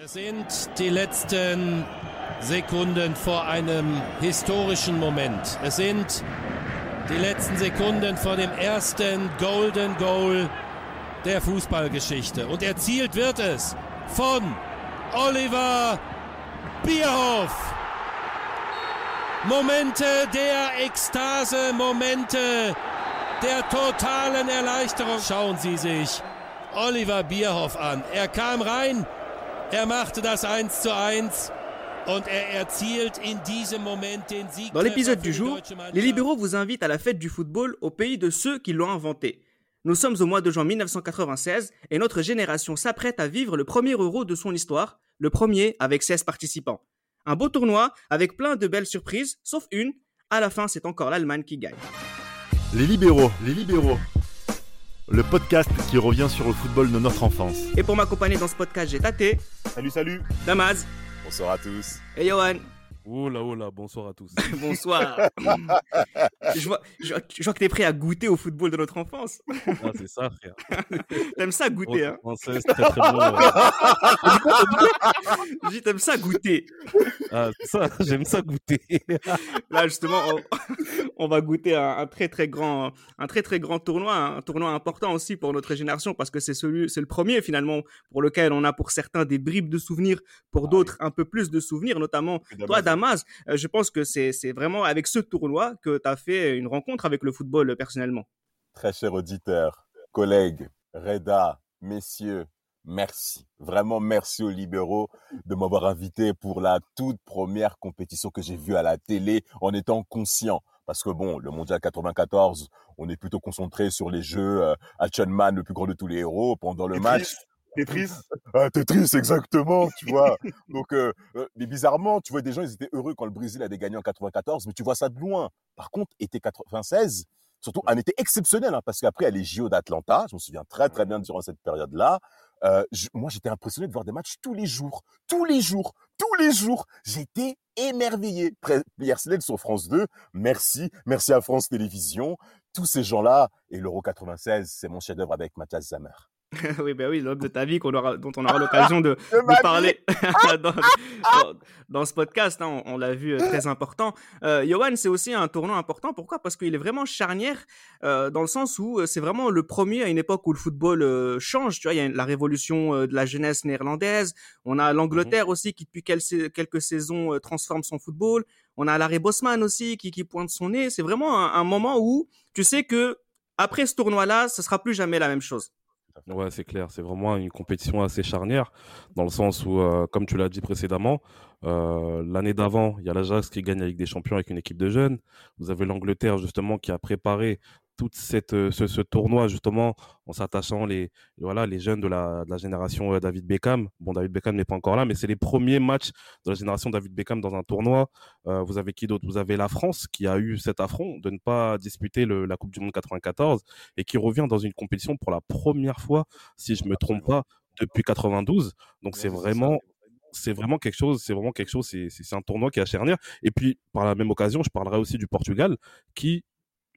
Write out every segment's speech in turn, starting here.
Es sind die letzten Sekunden vor einem historischen Moment. Es sind die letzten Sekunden vor dem ersten Golden Goal der Fußballgeschichte. Und erzielt wird es von Oliver Bierhoff. Momente der Ekstase, Momente der totalen Erleichterung. Schauen Sie sich Oliver Bierhoff an. Er kam rein, er machte das 1 zu 1. Und er erzielt in diesem Moment den Sieg. Dans l'épisode du jour, les libéraux vous invitent à la fête du football au pays de ceux qui l'ont inventé. Nous sommes au mois de juin 1996 et notre génération s'apprête à vivre le premier euro de son histoire, le premier avec 16 participants. Un beau tournoi avec plein de belles surprises, sauf une, à la fin c'est encore l'Allemagne qui gagne. Les libéraux, les libéraux. Le podcast qui revient sur le football de notre enfance. Et pour m'accompagner dans ce podcast, j'ai Tate, Salut, salut Damaz Bonsoir à tous et Johan. Oh là, oh là, bonsoir à tous. Bonsoir. je, vois, je, vois- je vois que t'es prêt à goûter au football de notre enfance. Ah, c'est ça, frère. T'aimes ça goûter, hein Française, très très bon. Je dis, t'aimes ça goûter. Ah, ça, j'aime ça goûter. Là, justement, on, on va goûter un, un très très grand, un très très grand tournoi, un tournoi important aussi pour notre génération parce que c'est celui, c'est le premier finalement pour lequel on a pour certains des bribes de souvenirs, pour d'autres un peu plus de souvenirs, notamment toi, Damas. euh, je pense que c'est vraiment avec ce tournoi que tu as fait une rencontre avec le football euh, personnellement. Très cher auditeur, collègues, Reda, messieurs, merci. Vraiment merci aux libéraux de m'avoir invité pour la toute première compétition que j'ai vue à la télé en étant conscient. Parce que bon, le Mondial 94, on est plutôt concentré sur les jeux euh, Action Man, le plus grand de tous les héros, pendant le match. Tetris Ah, Tetris, exactement, tu vois. Donc, euh, euh, mais bizarrement, tu vois, des gens, ils étaient heureux quand le Brésil avait gagné en 94, mais tu vois ça de loin. Par contre, été 96, surtout un été exceptionnel, hein, parce qu'après, les JO d'Atlanta, je me souviens très très bien durant cette période-là. Euh, moi, j'étais impressionné de voir des matchs tous les jours, tous les jours, tous les jours. J'étais émerveillé. Pierre sur France 2, merci, merci à France Télévisions, tous ces gens-là. Et l'Euro 96, c'est mon chef-d'œuvre avec Mathias Zammer. oui, ben oui, l'homme de ta vie qu'on aura, dont on aura l'occasion de, parler dans, dans- dans ce podcast. hein, on on l'a vu, euh, très important. Euh, Johan, c'est aussi un tournoi important. Pourquoi? Parce qu'il est vraiment charnière euh, dans le sens où c'est vraiment le premier à une époque où le football euh, change. Tu vois, il y a la révolution euh, de la jeunesse néerlandaise. On a l'Angleterre aussi qui, depuis quel- quelques saisons, euh, transforme son football. On a Larry Bosman aussi qui, qui pointe son nez. C'est vraiment un, un moment où tu sais que après ce tournoi-là, ce sera plus jamais la même chose. Ouais, c'est clair. C'est vraiment une compétition assez charnière, dans le sens où, euh, comme tu l'as dit précédemment, euh, l'année d'avant, il y a l'Ajax qui gagne avec des champions avec une équipe de jeunes. Vous avez l'Angleterre, justement, qui a préparé toute cette, euh, ce, ce tournoi, justement, en s'attachant les, voilà, les jeunes de la, de la génération euh, David Beckham. Bon, David Beckham n'est pas encore là, mais c'est les premiers matchs de la génération David Beckham dans un tournoi. Euh, vous avez qui d'autre? Vous avez la France qui a eu cet affront de ne pas disputer le, la Coupe du Monde 94 et qui revient dans une compétition pour la première fois, si je me trompe pas, depuis 92. Donc c'est vraiment c'est vraiment quelque chose, c'est vraiment quelque chose, c'est un tournoi qui est à charnière. Et puis, par la même occasion, je parlerai aussi du Portugal, qui,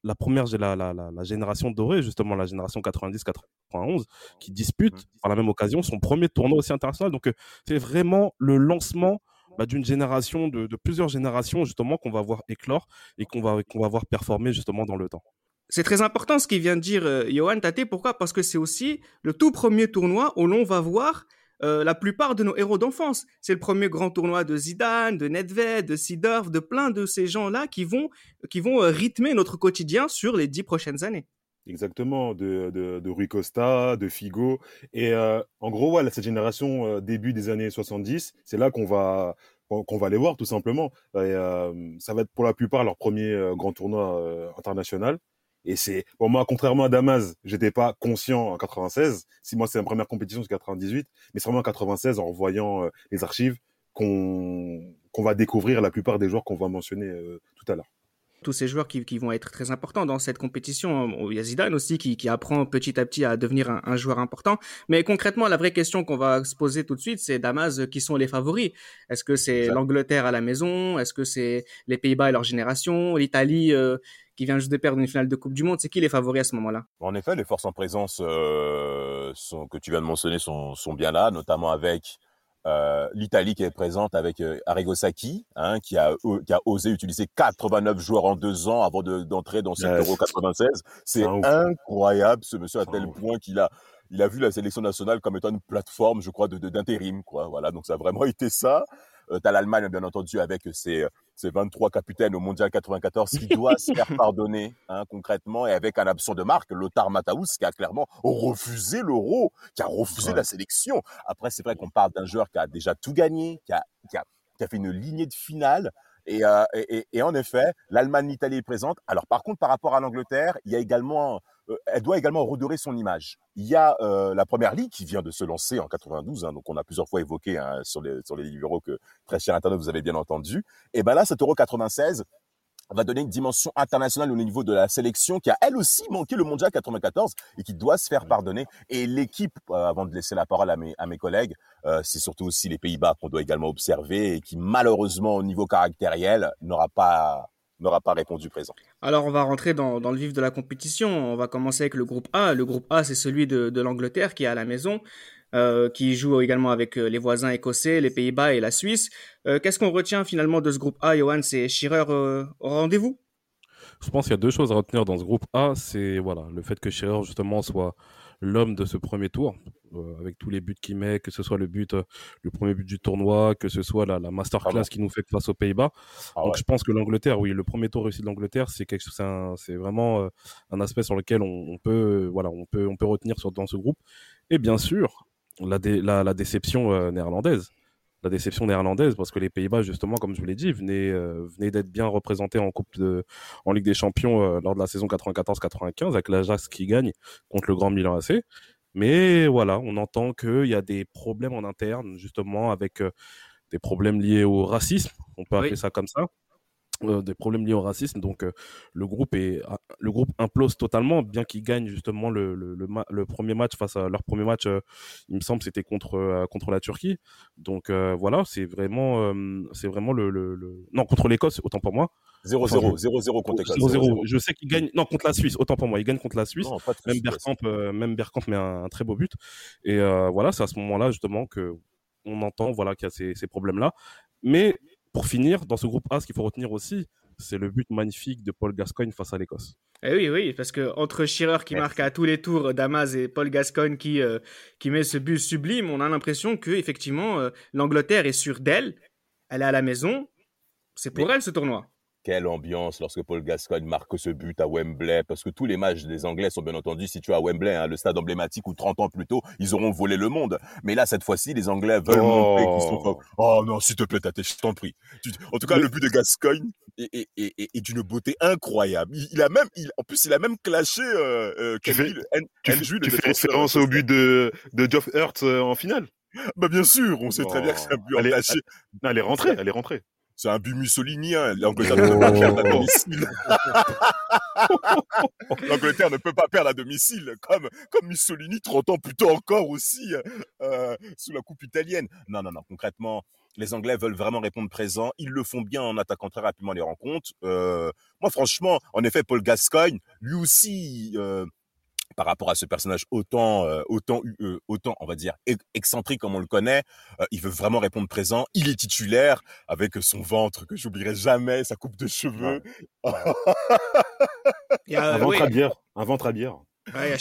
la première, la, la, la, la génération dorée, justement, la génération 90-91, qui dispute, par la même occasion, son premier tournoi aussi international. Donc, euh, c'est vraiment le lancement bah, d'une génération, de, de plusieurs générations, justement, qu'on va voir éclore et qu'on va, qu'on va voir performer, justement, dans le temps. C'est très important ce qu'il vient de dire euh, Johan Tate. Pourquoi? Parce que c'est aussi le tout premier tournoi où l'on va voir euh, la plupart de nos héros d'enfance. C'est le premier grand tournoi de Zidane, de Nedved, de Sidorf, de plein de ces gens-là qui vont, qui vont euh, rythmer notre quotidien sur les dix prochaines années. Exactement, de, de, Rui Costa, de Figo. Et euh, en gros, ouais, là, cette génération début des années 70, c'est là qu'on va qu'on va les voir tout simplement. Ça va être pour la plupart leur premier grand tournoi international. Et c'est bon moi, contrairement à Damas, j'étais pas conscient en 96. Si moi c'est ma première compétition, c'est 98, mais c'est vraiment en 96 en revoyant euh, les archives qu'on qu'on va découvrir la plupart des joueurs qu'on va mentionner euh, tout à l'heure. tous ces joueurs qui, qui vont être très importants dans cette compétition. Il y a Zidane aussi qui, qui apprend petit à petit à devenir un, un joueur important. Mais concrètement, la vraie question qu'on va se poser tout de suite, c'est Damas, euh, qui sont les favoris Est-ce que c'est l'Angleterre à la maison? Est-ce que c'est les Pays-Bas et leur génération? L'Italie euh, qui vient juste de perdre une finale de Coupe du Monde C'est qui les favoris à ce moment-là? En effet, les forces en présence euh, sont, que tu viens de mentionner sont, sont bien là, notamment avec euh, l'Italie qui est présente avec euh, Arrigo Sacchi, hein, qui, a, qui a osé utiliser 89 joueurs en deux ans avant d'entrer dans cette Euro 96. C'est incroyable, ce monsieur, à tel point qu'il a, il a vu la sélection nationale comme étant une plateforme, je crois, de d'intérim, quoi. Voilà, donc ça a vraiment été ça. Euh, T'as l'Allemagne, bien entendu, avec ses, ses 23 capitaines au Mondial 94 qui doit se faire pardonner hein, concrètement et avec un absent de marque, Lothar Matthaus, qui a clairement refusé l'euro, qui a refusé la sélection. Après, c'est vrai qu'on parle d'un joueur qui a déjà tout gagné, qui a, qui a, qui a fait une lignée de finale. Et, euh, et, et, en effet, l'Allemagne, l'Italie est présente. Alors par contre, par rapport à l'Angleterre, il y a également euh, elle doit également redorer son image. Il y a euh, la première ligue qui vient de se lancer en 92, hein, donc on a plusieurs fois évoqué hein, sur les sur les libéraux que très cher internet vous avez bien entendu. Et ben là, cet Euro 96 va donner une dimension internationale au niveau de la sélection qui a elle aussi manqué le mondial 94 et qui doit se faire pardonner. Et l'équipe, euh, avant de laisser la parole à mes, à mes collègues, c'est surtout aussi les Pays-Bas qu'on doit également observer et qui malheureusement au niveau caractériel n'aura pas n'aura pas répondu présent. Alors on va rentrer dans, dans, le vif de la compétition. On va commencer avec le groupe A. Le groupe A, c'est celui de, de l'Angleterre qui est à la maison, euh, qui joue également avec euh, les voisins écossais, les Pays-Bas et la Suisse. Euh, Qu'est-ce qu'on retient finalement de ce groupe A, Johan? C'est Schirrer euh, au rendez-vous? Je pense qu'il y a deux choses à retenir dans ce groupe A. C'est voilà le fait que Schirrer justement soit l'homme de ce premier tour, avec tous les buts qu'il met, que ce soit le but, euh, le premier but du tournoi, que ce soit la, la masterclass qu'il nous fait face aux Pays-Bas. Ah Donc je pense que l'Angleterre, oui, le premier tour réussi de l'Angleterre, c'est quelque c'est vraiment euh, un aspect sur lequel on, on, peut, voilà, on peut, on peut retenir sur, dans ce groupe. Et bien sûr, la, dé, la, la déception néerlandaise la déception néerlandaise parce que les Pays-Bas justement comme je vous l'ai dit venaient euh, venaient d'être bien représentés en coupe de en Ligue des Champions euh, lors de la saison 94-95 avec l'Ajax qui gagne contre le Grand Milan AC mais voilà on entend qu'il y a des problèmes en interne justement avec des problèmes liés au racisme on peut appeler ça comme ça euh, des problèmes liés au racisme. Donc euh, le groupe est le groupe implose totalement, bien qu'ils gagnent justement le, le, le, le, premier match face à leur premier match. Euh, il me semble c'était contre contre la Turquie. Donc voilà, c'est vraiment c'est vraiment le, le, non contre l'Écosse autant pour moi. 0-0 0-0 contre l'Écosse. 0-0. Je sais qu'il gagne non contre la Suisse autant pour moi. Il gagne contre la Suisse. Non, même Bergkamp même Bergkamp met un, un, très beau but. Et voilà, c'est à ce moment-là justement que on entend voilà qu'il y a ces, ces problèmes là. Mais pour finir, dans ce groupe A, ce qu'il faut retenir aussi, c'est le but magnifique de Paul Gascoigne face à l'Écosse. Eh oui, oui, parce que entre Shearer qui marque à tous les tours, Damas et Paul Gascoigne qui euh, qui met ce but sublime, on a l'impression que effectivement euh, l'Angleterre est sûre d'elle, elle est à la maison, c'est pour elle ce tournoi quelle ambiance lorsque Paul Gascoigne marque ce but à Wembley, parce que tous les matchs des Anglais sont bien entendu situés à Wembley, hein, le stade emblématique où 30 ans plus tôt, ils auront volé le monde. Mais là, cette fois-ci, les Anglais veulent oh. montrer qu'ils sont Oh non, s'il te plaît, Tate, je t'en prie. En tout cas, le but de Gascoigne est, est, est, est d'une beauté incroyable. Il, il, a même, il, en plus, il a même clashé euh, euh, tu fais, tu, fais, tu fais référence au but de, de Geoff Hurt euh, en finale? Bah bien sûr, on sait oh. très bien que c'est un but elle est, elle, elle est rentrée, elle est rentrée. C'est un but mussolinien. L'Angleterre ne peut pas perdre à domicile. L'Angleterre ne peut pas perdre à domicile, comme, comme Mussolini 30 ans plus tôt encore aussi, euh, sous la coupe italienne. Non, non, non, concrètement, les Anglais veulent vraiment répondre présent. Ils le font bien en attaquant très rapidement les rencontres. Euh, moi, franchement, en effet, Paul Gascoigne, lui aussi, euh, par rapport à ce personnage autant euh, autant euh, autant on va dire excentrique comme on le connaît euh, il veut vraiment répondre présent. Il est titulaire avec son ventre que j'oublierai jamais sa coupe de cheveux. Un ventre à bière un ventre à bière Ouais,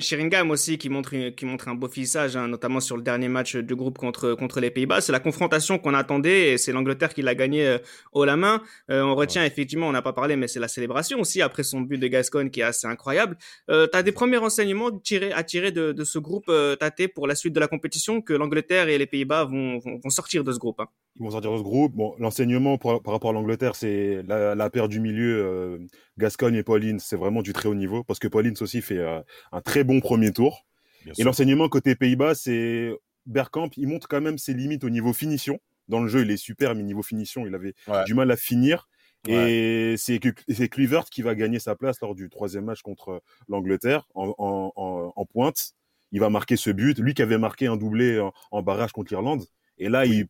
Sheringham aussi qui montre qui montre un beau visage, hein, notamment sur le dernier match du groupe contre contre les Pays-Bas. C'est la confrontation qu'on attendait et c'est l'Angleterre qui l'a gagné euh, haut la main. Euh, on retient effectivement, on n'a pas parlé, mais c'est la célébration aussi après son but de Gascogne qui est assez incroyable. Euh, T'as des premiers renseignements tirés, à tirer de, de ce groupe euh, Tate pour la suite de la compétition que l'Angleterre et les Pays-Bas vont, vont, vont, sortir de ce groupe. Hein? Ils vont sortir de ce groupe. Bon, l'enseignement par rapport à l'Angleterre, c'est la, la paire du milieu. Gascogne et Pauline, c'est vraiment du très haut niveau parce que Pauline aussi fait euh, un très bon premier tour. Bien et l'enseignement côté Pays-Bas, c'est Bergkamp, il montre quand même ses limites au niveau finition. Dans le jeu, il est super, mais niveau finition, il avait ouais. du mal à finir. Ouais. Et c'est Clivert qui va gagner sa place lors du troisième match contre l'Angleterre en, en, en, en, pointe. Il va marquer ce but. Lui qui avait marqué un doublé en, en barrage contre l'Irlande. Et là, oui. il,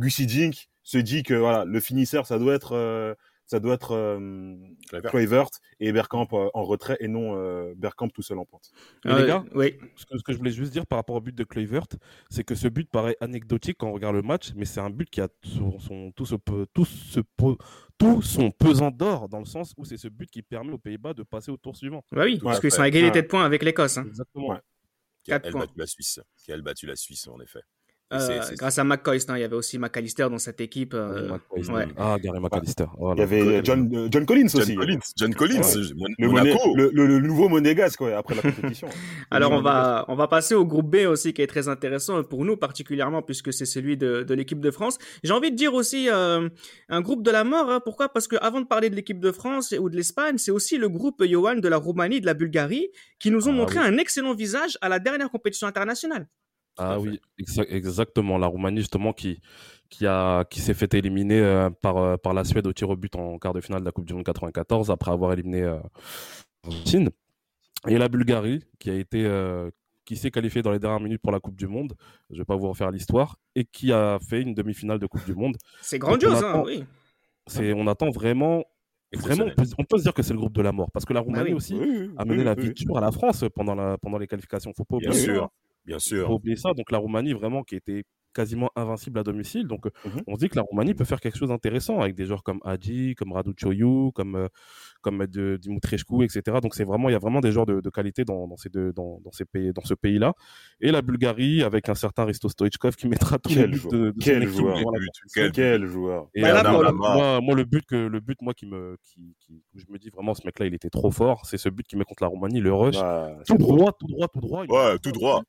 Gussie Dink se dit que voilà, le finisseur, ça doit être euh, ça doit être euh, Kluivert. Et Bergkamp euh, en retrait et non euh, Bergkamp tout seul en pointe. Mais Euh, les gars, oui. ce que, ce que je voulais juste dire par rapport au but de Kluivert, c'est que ce but paraît anecdotique quand on regarde le match, mais c'est un but qui a son, son- tout, ce, tout, ce, tout son pesant d'or, dans le sens où c'est ce but qui permet aux Pays-Bas de passer au tour suivant. Bah oui, Tout parce qu'ils sont à égalité Ouais. de points avec l'Écosse. hein. Exactement. Ouais. Qui a Quatre elle points. battu la Suisse. Qui a elle battu la Suisse, en effet. Euh, grâce à McCoy, hein, il y avait aussi McAllister dans cette équipe. euh, ouais. Ah, Gary McAllister. Il Voilà. y avait John, euh, John Collins John aussi. Collins. John Collins. Ouais. Mon- Le, Monaco. Moné- le, le- le nouveau monégasque ouais, après la compétition. Alors on va on va passer au groupe B aussi qui est très intéressant pour nous particulièrement puisque c'est celui de, de l'équipe de France. J'ai envie de dire aussi euh, un groupe de la mort. hein. Pourquoi? Parce que avant de parler de l'équipe de France ou de l'Espagne, c'est aussi le groupe Johan de la Roumanie, de la Bulgarie, qui nous ont Ah montré oui. un excellent visage à la dernière compétition internationale. Ah oui, exa- exactement. La Roumanie, justement, qui, qui, a, qui s'est fait éliminer euh, par, euh, par la Suède au tir au but en quart de finale de la Coupe du Monde 94 après avoir éliminé euh, l'Argentine. Et la Bulgarie, qui a été. euh, qui s'est qualifiée dans les dernières minutes pour la Coupe du Monde. Je vais pas vous refaire l'histoire. Et qui a fait une demi-finale de Coupe du Monde. C'est grandiose, on hein, attend- oui. C'est, on attend vraiment. Vraiment, on peut, on peut se dire que c'est le groupe de la mort. Parce que la Roumanie oui. aussi Oui, oui, a mené oui, la oui. vie dure à la France pendant, la, pendant les qualifications. Faut pas Bien oublier ça. sûr. Bien Faut sûr. pas oublier ça. Donc la Roumanie, vraiment, qui était quasiment invincible à domicile. Donc euh, Mhm. on se dit que la Roumanie peut faire quelque chose d'intéressant avec des joueurs comme Hadji, comme Radu Çoiu, comme, euh, comme de, Dimitrescu, etc. Donc c'est vraiment, il y a vraiment des joueurs de, de qualité dans, dans ces deux, dans, dans ces pays, dans ce pays-là. Et la Bulgarie avec un certain Risto Stoichkov qui mettra les Quel buts joueur. de, de Quel équipe joueur. Quel joueur. Et Bah là, euh, moi, le- moi, moi, le but que le but moi qui me qui, qui- où je me dis vraiment ce mec-là il était trop fort, c'est ce but qui met contre la Roumanie, le rush, Bah, tout droit, tout droit, tout droit. il Ouais, tout droit.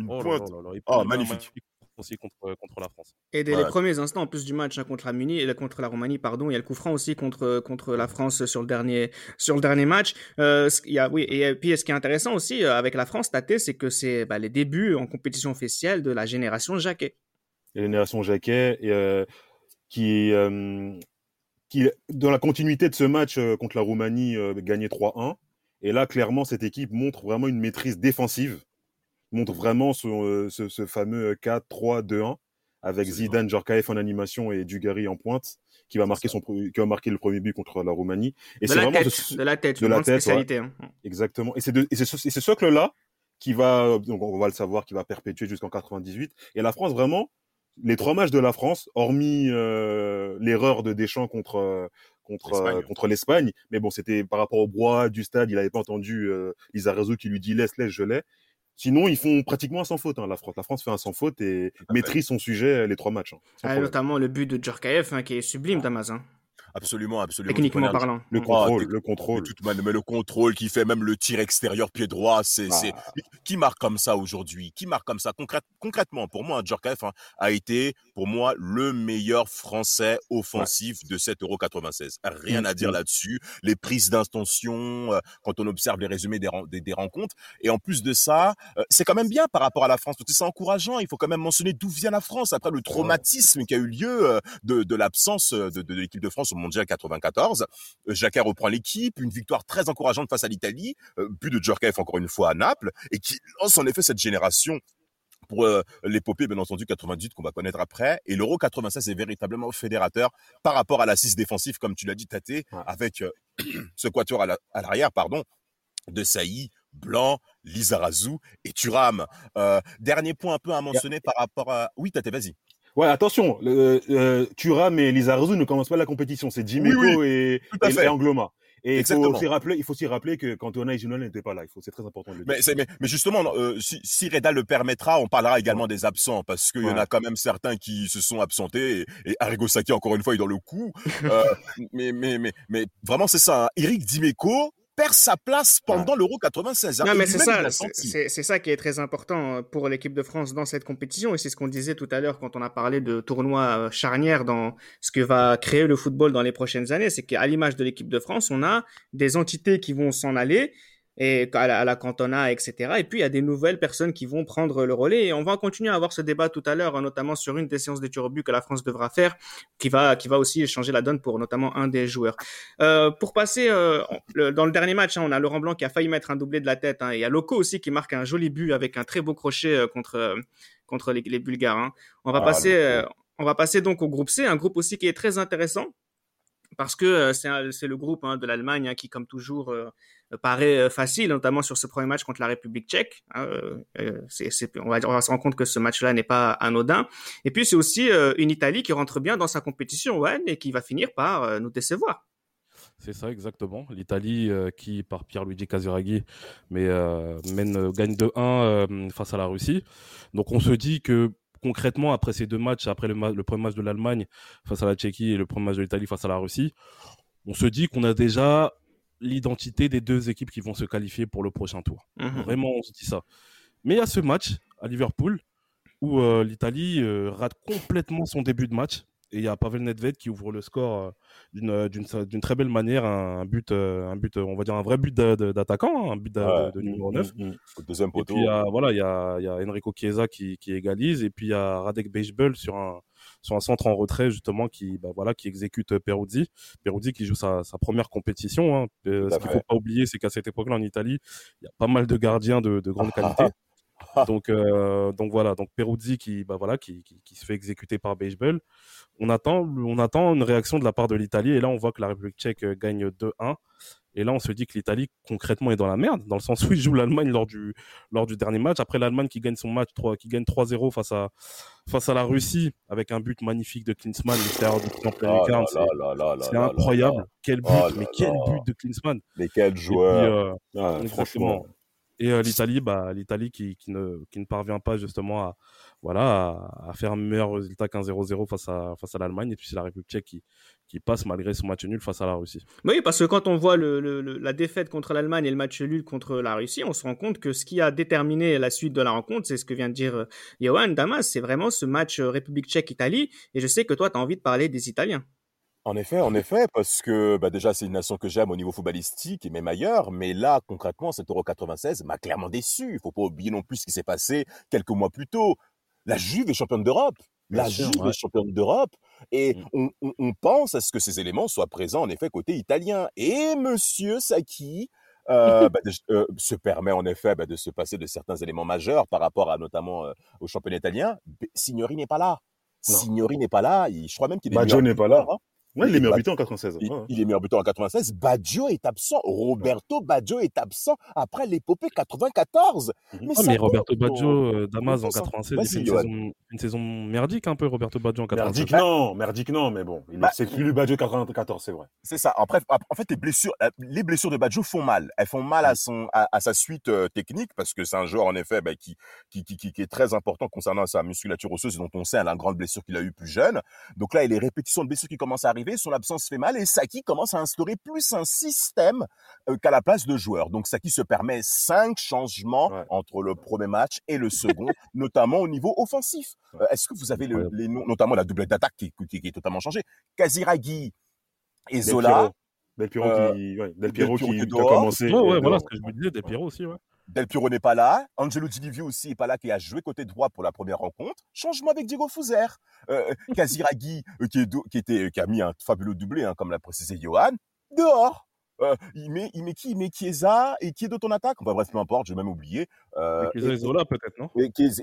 Une Oh là pointe. là là là. Et Ah, magnifique. aussi contre contre la France. Et dès Ouais. les premiers instants, en plus du match hein, contre la Muni, et contre la Roumanie, pardon, il y a le coup franc aussi contre contre la France sur le dernier sur le dernier match. Euh, il y a oui et puis ce qui est intéressant aussi euh, avec la France, Tate, c'est que c'est bah, les débuts en compétition officielle de la génération Jacquet. Et génération Jacquet, et, euh, qui, euh, qui, dans la continuité de ce match euh, contre la Roumanie, euh, gagnait 3-1. Et là, clairement, cette équipe montre vraiment une maîtrise défensive, montre vraiment son, euh, ce, ce fameux 4-3-2-1 avec Absolument. Zidane, Djorkaeff en animation et Dugarry en pointe, qui va marquer son, qui va marquer le premier but contre la Roumanie. Et De c'est la vraiment tête, ce- de la tête, de la tête, spécialité. hein. Exactement. Et c'est de- et c'est ce, et ce socle-là qui va, donc on va le savoir, qui va perpétuer jusqu'en 98. Et la France, vraiment, les trois matchs de la France, hormis euh, l'erreur de Deschamps contre euh, contre L'Espagne. euh, contre l'Espagne, mais bon, c'était par rapport au brouhaha du stade, il n'avait pas entendu euh, Lizarazu qui lui dit laisse, laisse, je l'ai. Sinon, ils font pratiquement un sans faute, hein, la France. La France fait un sans faute et maîtrise son sujet euh, les trois matchs. hein, Ah, notamment le but de Djorkaeff hein, qui est sublime, Damas. Absolument, absolument. techniquement De manière, parlant. Le Mm. contrôle, le De contrôle. toute manière, mais le contrôle qui fait même le tir extérieur pied droit, c'est, Ah. c'est, qui marque comme ça aujourd'hui? Qui marque comme ça? Concrète- concrètement, pour moi, Djorkaeff hein, a été, pour moi, le meilleur français offensif de cet Euro 96. Rien Mm, à dire mm. là-dessus. Les prises d'intention, euh, quand on observe les résumés des, des, des rencontres. Et en plus de ça, euh, c'est quand même bien par rapport à la France, parce que c'est encourageant. Il faut quand même mentionner d'où vient la France après le traumatisme qui a eu lieu euh, de, de l'absence euh, de, de l'équipe de France au Mondial 94. Euh, Jacquet reprend l'équipe, une victoire très encourageante face à l'Italie, euh, but de Djorkaeff encore une fois à Naples, et qui lance en effet cette génération pour euh, l'épopée, bien entendu, 98 qu'on va connaître après. Et l'Euro 96 est véritablement fédérateur par rapport à l'assise défensive, comme tu l'as dit, Tate, avec euh, ce quatuor à la- à l'arrière, pardon, de Saï, Blanc, Lizarazu et Thuram. Euh, dernier point un peu à mentionner par rapport à... Oui, Tate, vas-y. Ouais, attention, le, euh, Thuram et Lizarazu ne commencent pas la compétition. C'est Oui, et, et, et Angloma. Et il faut rappeler, il faut aussi rappeler que Cantona et Ginola n'étaient pas là. Il faut, c'est très important de le dire. Mais, c'est- mais, mais justement, euh, si, si Reda le permettra, on parlera également des absents, parce qu'il y en a quand même certains qui se sont absentés, et, et Arrigo Sacchi, encore une fois, est dans le coup. Euh, mais, mais, mais, mais vraiment, c'est ça. hein. Eric Dimeco perd sa place pendant l'Euro 96. hein. Non, mais c'est ça, c'est ça qui est très important euh, pour l'équipe de France dans cette compétition, et c'est ce qu'on disait tout à l'heure quand on a parlé de tournoi euh, charnière dans ce que va créer le football dans les prochaines années, c'est qu'à l'image de l'équipe de France, on a des entités qui vont s'en aller, et à la, à la Cantona, etc. Et puis il y a des nouvelles personnes qui vont prendre le relais, et on va continuer à avoir ce débat tout à l'heure, hein, notamment sur une des séances des tirs au but que la France devra faire, qui va, qui va aussi changer la donne pour notamment un des joueurs. Euh, pour passer euh, le- dans le dernier match, hein, on a Laurent Blanc qui a failli mettre un doublé de la tête. hein, et il y a Loco aussi qui marque un joli but avec un très beau crochet euh, contre euh, contre les, les Bulgares. hein. On va Ah, passer euh, on va passer donc au groupe C, un groupe aussi qui est très intéressant parce que c'est le groupe hein, de l'Allemagne hein, qui, comme toujours, paraît facile, notamment sur ce premier match contre la République tchèque. Hein, on, va, on va se rendre compte que ce match-là n'est pas anodin. Et puis c'est aussi une Italie qui rentre bien dans sa compétition, ouais, et qui va finir par nous décevoir. C'est ça, exactement. L'Italie, euh, qui, par Pierluigi Casiraghi, mais, euh, mène, euh, gagne 2-1 face à la Russie. Donc, on se dit que concrètement, après ces deux matchs, après le premier match de l'Allemagne face à la Tchéquie et le premier match de l'Italie face à la Russie, on se dit qu'on a déjà l'identité des deux équipes qui vont se qualifier pour le prochain tour. Mmh Vraiment, on se dit ça. Mais il y a ce match à Liverpool où l'Italie rate complètement son début de match et il y a Pavel Nedved qui ouvre le score euh, d'une très belle manière, un, but, euh, un but, on va dire un vrai but d'attaquant, hein, un but de, numéro 9. Mmh, mmh, mmh. Deuxième poteau. Et puis il y a, voilà, il y a, il y a Enrico Chiesa qui, qui, égalise, et puis il y a Radek Bejbel sur un, sur un centre en retrait justement qui, bah, voilà, qui exécute Peruzzi. Peruzzi qui joue sa, sa première compétition. Hein. Euh, ce qu'il faut pas oublier, c'est qu'à cette époque-là en Italie, il y a pas mal de gardiens de, de grande qualité. donc, euh, donc voilà, donc Peruzzi qui, bah voilà, qui, qui, qui se fait exécuter par Bejbel on attend, on attend une réaction de la part de l'Italie. Et là, on voit que la République tchèque euh, gagne 2-1. Et là, on se dit que l'Italie, concrètement, est dans la merde, dans le sens où il joue l'Allemagne lors du, lors du dernier match. Après, l'Allemagne qui gagne son match, 3, qui gagne 3-0 face à, face à la Russie, avec un but magnifique de Klinsmann, l'extérieur oh C'est incroyable. Quel but, mais quel but de Klinsmann. Mais quel joueur. Euh, franchement. Et euh, l'Italie, bah, l'Italie qui, qui, ne, qui ne parvient pas justement à, voilà, à, faire un meilleur résultat qu'un 0-0 face à, face à l'Allemagne. Et puis c'est la République tchèque qui, qui passe malgré son match nul face à la Russie. Oui, parce que quand on voit le, la défaite contre l'Allemagne et le match nul contre la Russie, on se rend compte que ce qui a déterminé la suite de la rencontre, c'est ce que vient de dire euh, Johan Damas, c'est vraiment ce match euh, République tchèque-Italie. Et je sais que toi, tu as envie de parler des Italiens. En effet, en effet, parce que bah déjà c'est une nation que j'aime au niveau footballistique et même ailleurs, mais là concrètement cet Euro 96 m'a clairement déçu. Il faut pas oublier non plus ce qui s'est passé quelques mois plus tôt. La Juve est championne d'Europe. La Juve est championne d'Europe et mmh. on, pense à ce que ces éléments soient présents en effet côté italien. Et Monsieur Sacchi euh, bah, euh, se permet en effet bah, de se passer de certains éléments majeurs par rapport à notamment euh, au championnat italien. Signori n'est pas là. Signori n'est pas là. je crois même qu'il est. Baggio n'est pas là. Hein. Ouais, il est meilleur buteur en 96. Il, est meilleur buteur en 96. Baggio est absent. Roberto Baggio est absent après l'épopée 94. Mhm. Mais, ah, mais Roberto Baggio, euh, Damas en 96, il fait une saison, une saison, merdique un peu, Roberto Baggio en 96. Merdique non, merdique non, mais bon, bah, c'est plus le Baggio 94, c'est vrai. C'est ça. En, bref, en fait, les blessures, euh, les blessures de Baggio font mal. Elles font mal à son, à, sa suite euh, technique parce que c'est un joueur en effet bah, qui, qui, qui, qui, est très important concernant sa musculature osseuse dont on sait la grande blessure qu'il a eu plus jeune. Donc là, il y a les répétitions de blessures qui commencent à arriver. Son absence fait mal et Saki commence à instaurer plus un système euh, qu'à la place de joueur. Donc Saki se permet cinq changements entre le premier match et le second, notamment au niveau offensif. Euh, est-ce que vous avez les noms, notamment la double d'attaque qui, est totalement changée Kaziragi et Zola. Del Piero, qui, Del Piero, qui, a commencé. voilà ce que je me disais, Del Piero aussi, ouais. Del Piero n'est pas là. Angelo Di Livio aussi n'est pas là, qui a joué côté droit pour la première rencontre. Changement avec Diego Fouzer. Euh, Kaziragi, euh, qui, qui, était, qui a mis un fabuleux doublé, hein, comme l'a précisé Johan, dehors. Euh, il, met, il met qui? Il met Chiesa et qui est de ton attaque? Enfin bref, peu importe, j'ai même oublié. Euh, Chiesa et Zola peut-être, non?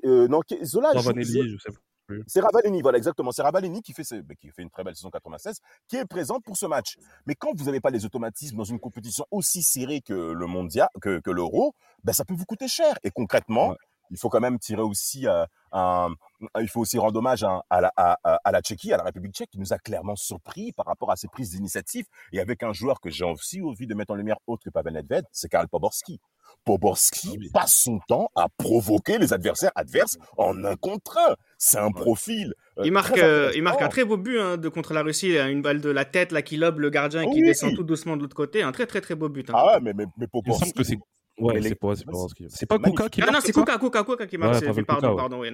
euh, Non, Zola. je, je sais pas. C'est Ravalini, voilà exactement. C'est Ravalini qui fait, bah, qui fait une très belle saison 96, qui est présente pour ce match. Mais quand vous n'avez pas les automatismes dans une compétition aussi serrée que le mondial, que, que l'euro, ben ça peut vous coûter cher. Et concrètement, il faut quand même tirer aussi euh, un, il faut aussi rendre hommage à, à, la, à, à, la Tchéquie, à la République tchèque, qui nous a clairement surpris par rapport à ses prises d'initiative. Et avec un joueur que j'ai aussi envie de mettre en lumière autre que Pavel Nedved, c'est Karel Poborski. Poborski ah passe son temps à provoquer les adversaires adverses en un contre un. C'est un profil. Euh, il marque, euh, il marque un très beau but hein, de contre la Russie, une balle de la tête là qui lobe le gardien et qui descend tout doucement de l'autre côté, un très très très beau but. Hein. Ah ouais, mais mais, mais Poborski. que c'est Ouais, c'est pas, c'est pas, Kuka qui marque. Ah non, c'est Kuka, Kuka, Kuka qui marque. Ouais, pardon, pardon. Oui,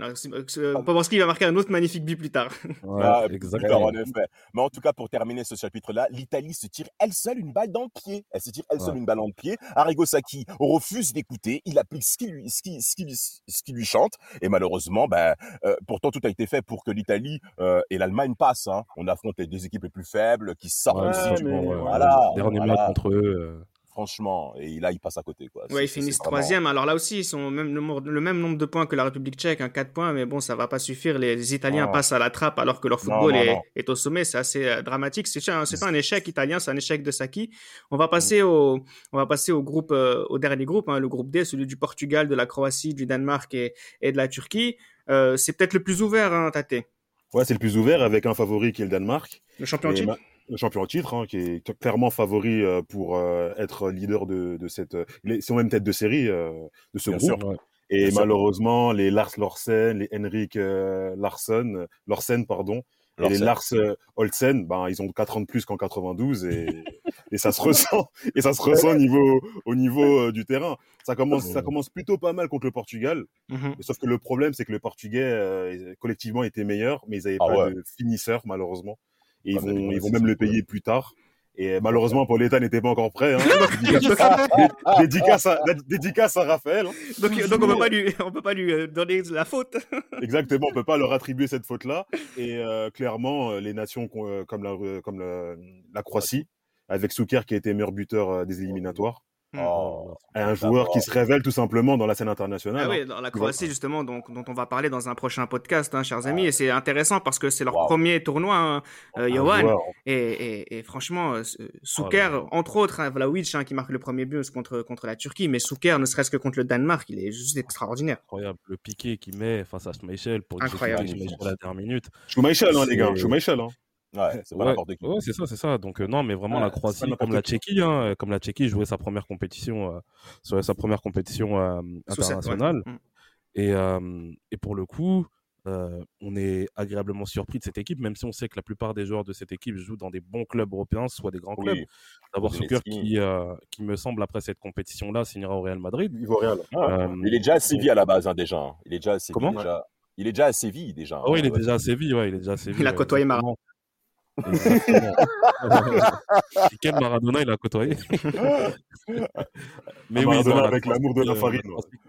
Poborski va marquer un autre magnifique but plus tard. Ouais, ah, exactement. En effet. Mais en tout cas, pour terminer ce chapitre-là, l'Italie se tire elle seule une balle dans le pied. Elle se tire elle seule une balle dans le pied. Arrigo Sacchi refuse d'écouter. Il applique ce qui lui, ce qui, ce qui, ce qui lui chante. Et malheureusement, ben, euh, pourtant, tout a été fait pour que l'Italie euh, et l'Allemagne passent. Hein. On affronte les deux équipes les plus faibles qui sortent. Ouais, voilà. Dernier match contre eux. Franchement. Et là, ils passent à côté. Quoi. Ouais, ils finissent vraiment- troisième. Alors là aussi, ils sont même, le même nombre de points que la République tchèque, hein, 4 points, mais bon, ça va pas suffire. Les, les Italiens Non. passent à la trappe alors que leur football non, est, non. est au sommet. C'est assez euh, dramatique. C'est pas un échec italien, c'est un échec de Saki. On va passer au, on va passer au groupe, euh, au dernier groupe, hein, le groupe D, celui du Portugal, de la Croatie, du Danemark et, et de la Turquie. Euh, c'est peut-être le plus ouvert, hein, Tate. Ouais, c'est le plus ouvert avec un favori qui est le Danemark. Le champion titre. Champion en titre, hein, qui est clairement favori euh, pour euh, être leader de, de cette. ils sont même tête de série euh, de ce Bien groupe. sûr. Ouais. Et Bien sûr. malheureusement, les Lars Lorsen, les Henrik euh, Larsson, Lorsen, pardon, et les. Lars euh, Olsen, ben ils ont 4 ans de plus qu'en 92 et, et ça se ressent et ça se ressent au niveau au niveau euh, du terrain. Ça commence ça commence plutôt pas mal contre le Portugal, Mhm. sauf que le problème c'est que le Portugais euh, collectivement était meilleur, mais ils avaient Ah pas ouais. de finisseur malheureusement et ils Ah, vont ouais, ils vont même le payer plus tard. Et malheureusement, Pauletta n'était pas encore prêt. Hein. Dédicace, dé- dédicace, à, dédicace à Raphaël. hein. Donc, donc on peut pas lui, on peut pas lui euh, donner la faute. Exactement, on peut pas leur attribuer cette faute-là. Et euh, clairement, euh, les nations euh, comme la, comme la, la Croatie, avec Souker qui a été meilleur buteur des éliminatoires, Oh. et un joueur qui se révèle tout simplement dans la scène internationale. Ah hein. oui, dans la Croatie justement, donc, dont on va parler dans un prochain podcast, hein, chers amis, et c'est intéressant parce que c'est leur Wow. premier tournoi, hein, euh, Un Johan, et, et, et franchement, euh, Souker, là là. entre autres, hein, Vlahovic hein, qui marque le premier but contre, contre la Turquie, mais Souker, ne serait-ce que contre le Danemark, il est juste extraordinaire. Incroyable. Le piqué qu'il met face à Schmeichel pour Incroyable. Schmeichel la dernière minute. Hein, les gars, Schumacher. Hein. Ouais, c'est pas Ouais, n'importe qui. ouais, c'est ça, c'est ça. Donc euh, non, mais vraiment Ouais, la Croatie, comme la qui. Tchéquie, hein, euh, comme la Tchéquie jouait sa première compétition, euh, sa première compétition euh, internationale. Mm. Et, euh, et pour le coup, euh, on est agréablement surpris de cette équipe, même si on sait que la plupart des joueurs de cette équipe jouent dans des bons clubs européens, soit des grands clubs. Oui. D'abord Souker Donetski. qui, euh, qui me semble après cette compétition-là signera au Real Madrid. Ivoirial. Euh, Il est déjà à Séville à la base, hein, déjà. hein. Il est déjà à Séville. Comment? déjà. Il est déjà à Séville, déjà. Ah oui, il est déjà à Séville, ouais, il est déjà à Séville. Il a côtoyé exactement. Quel Maradona il a côtoyé. Mais oui, Maradona non, avec l'amour de la euh, farine, Croatie-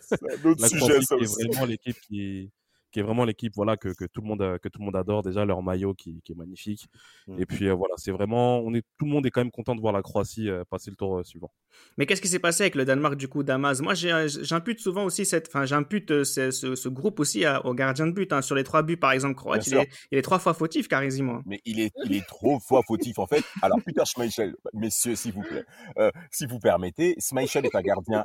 C'est un autre sujet, ça aussi. vraiment l'équipe qui, qui est vraiment l'équipe voilà que, que tout le monde que tout le monde adore déjà leur maillot qui, qui est magnifique Mm. et puis euh, voilà c'est vraiment on est tout le monde est quand même content de voir la Croatie euh, passer le tour euh, suivant Mais qu'est-ce qui s'est passé avec le Danemark du coup, Damas? Moi, j'impute souvent aussi cette, enfin, j'impute ce, ce, ce groupe aussi à- au gardien de but. hein. Sur les trois buts, par exemple, croate, il est, il est trois fois fautif quasiment. Mais il est, il est trop fois fautif, en fait. Alors, Peter Schmeichel, messieurs, s'il vous plaît, euh, si vous permettez, Schmeichel est un gardien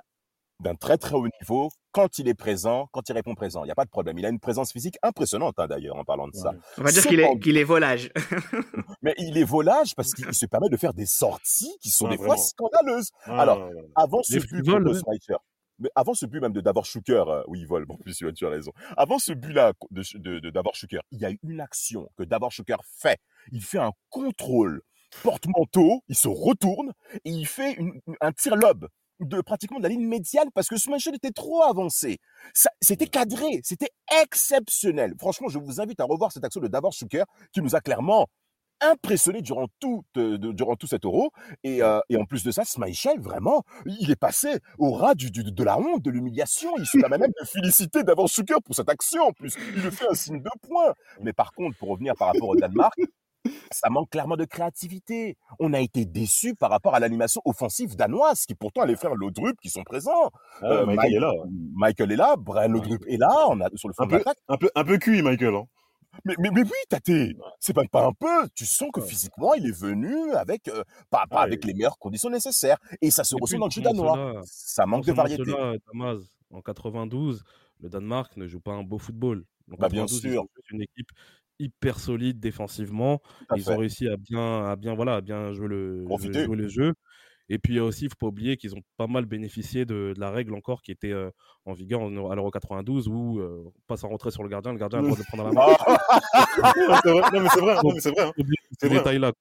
d'un très très haut niveau quand il est présent, quand il répond présent. Il n'y a pas de problème. Il a une présence physique impressionnante, hein, d'ailleurs, en parlant de ça. Ouais. On va dire qu'il est, est volage. Mais il est volage parce qu'il il se permet de faire des sorties qui sont Ah, des fois scandaleuses. Ah, Alors. Avant ce but contre ouais. Schmeichel, mais avant ce but même de Davor Schuker, euh, oui, il vole, bon, plus tu as raison. Avant ce but-là de, de, de Davor Schuker, il y a une action que Davor Schuker fait. Il fait un contrôle porte-manteau, il se retourne et il fait une- un tir lob de pratiquement de la ligne médiane parce que Schmeichel était trop avancé. C'était cadré, c'était exceptionnel. Franchement, je vous invite à revoir cette action de Davor Schuker qui nous a clairement impressionné durant tout, euh, de- durant tout cet euro. Et, euh, et en plus de ça, Schmeichel, vraiment, il est passé au ras du, du- de la honte, de l'humiliation. Il se permet même de féliciter Davor Schuker pour cette action. En plus, il le fait un signe de point. Mais par contre, pour revenir par rapport au Danemark, ça manque clairement de créativité. On a été déçus par rapport à l'animation offensive danoise, qui pourtant a les frères Laudrup qui sont présents. Ah, Euh, Michael est là. Michael est là, Brian Laudrup est là, on a sur le fond Un de peu, l'attaque. un peu, un peu cuit, Michael. Hein. Mais, mais, mais oui, Tate, c'est même pas un peu. Tu sens que physiquement, il est venu avec, euh, pas, pas Ah, avec les meilleures conditions nécessaires. Et ça se ressent dans le jeu danois. Ça manque de variété. cela, Damas, en 92 le Danemark ne joue pas un beau football Bah, bien 92 ils sûr. juste une équipe hyper solide défensivement ils ont réussi à bien à bien voilà à bien jouer le Profiter. jouer le jeu et puis aussi il faut pas oublier qu'ils ont pas mal bénéficié de, de la règle encore qui était euh, en vigueur en- à l'Euro 92 où euh, on passe en retrait sur le gardien le gardien a le droit de prendre la main Ah, non, c'est vrai, non, mais c'est vrai, non, mais c'est vrai. hein. C'est ces vrai. détails là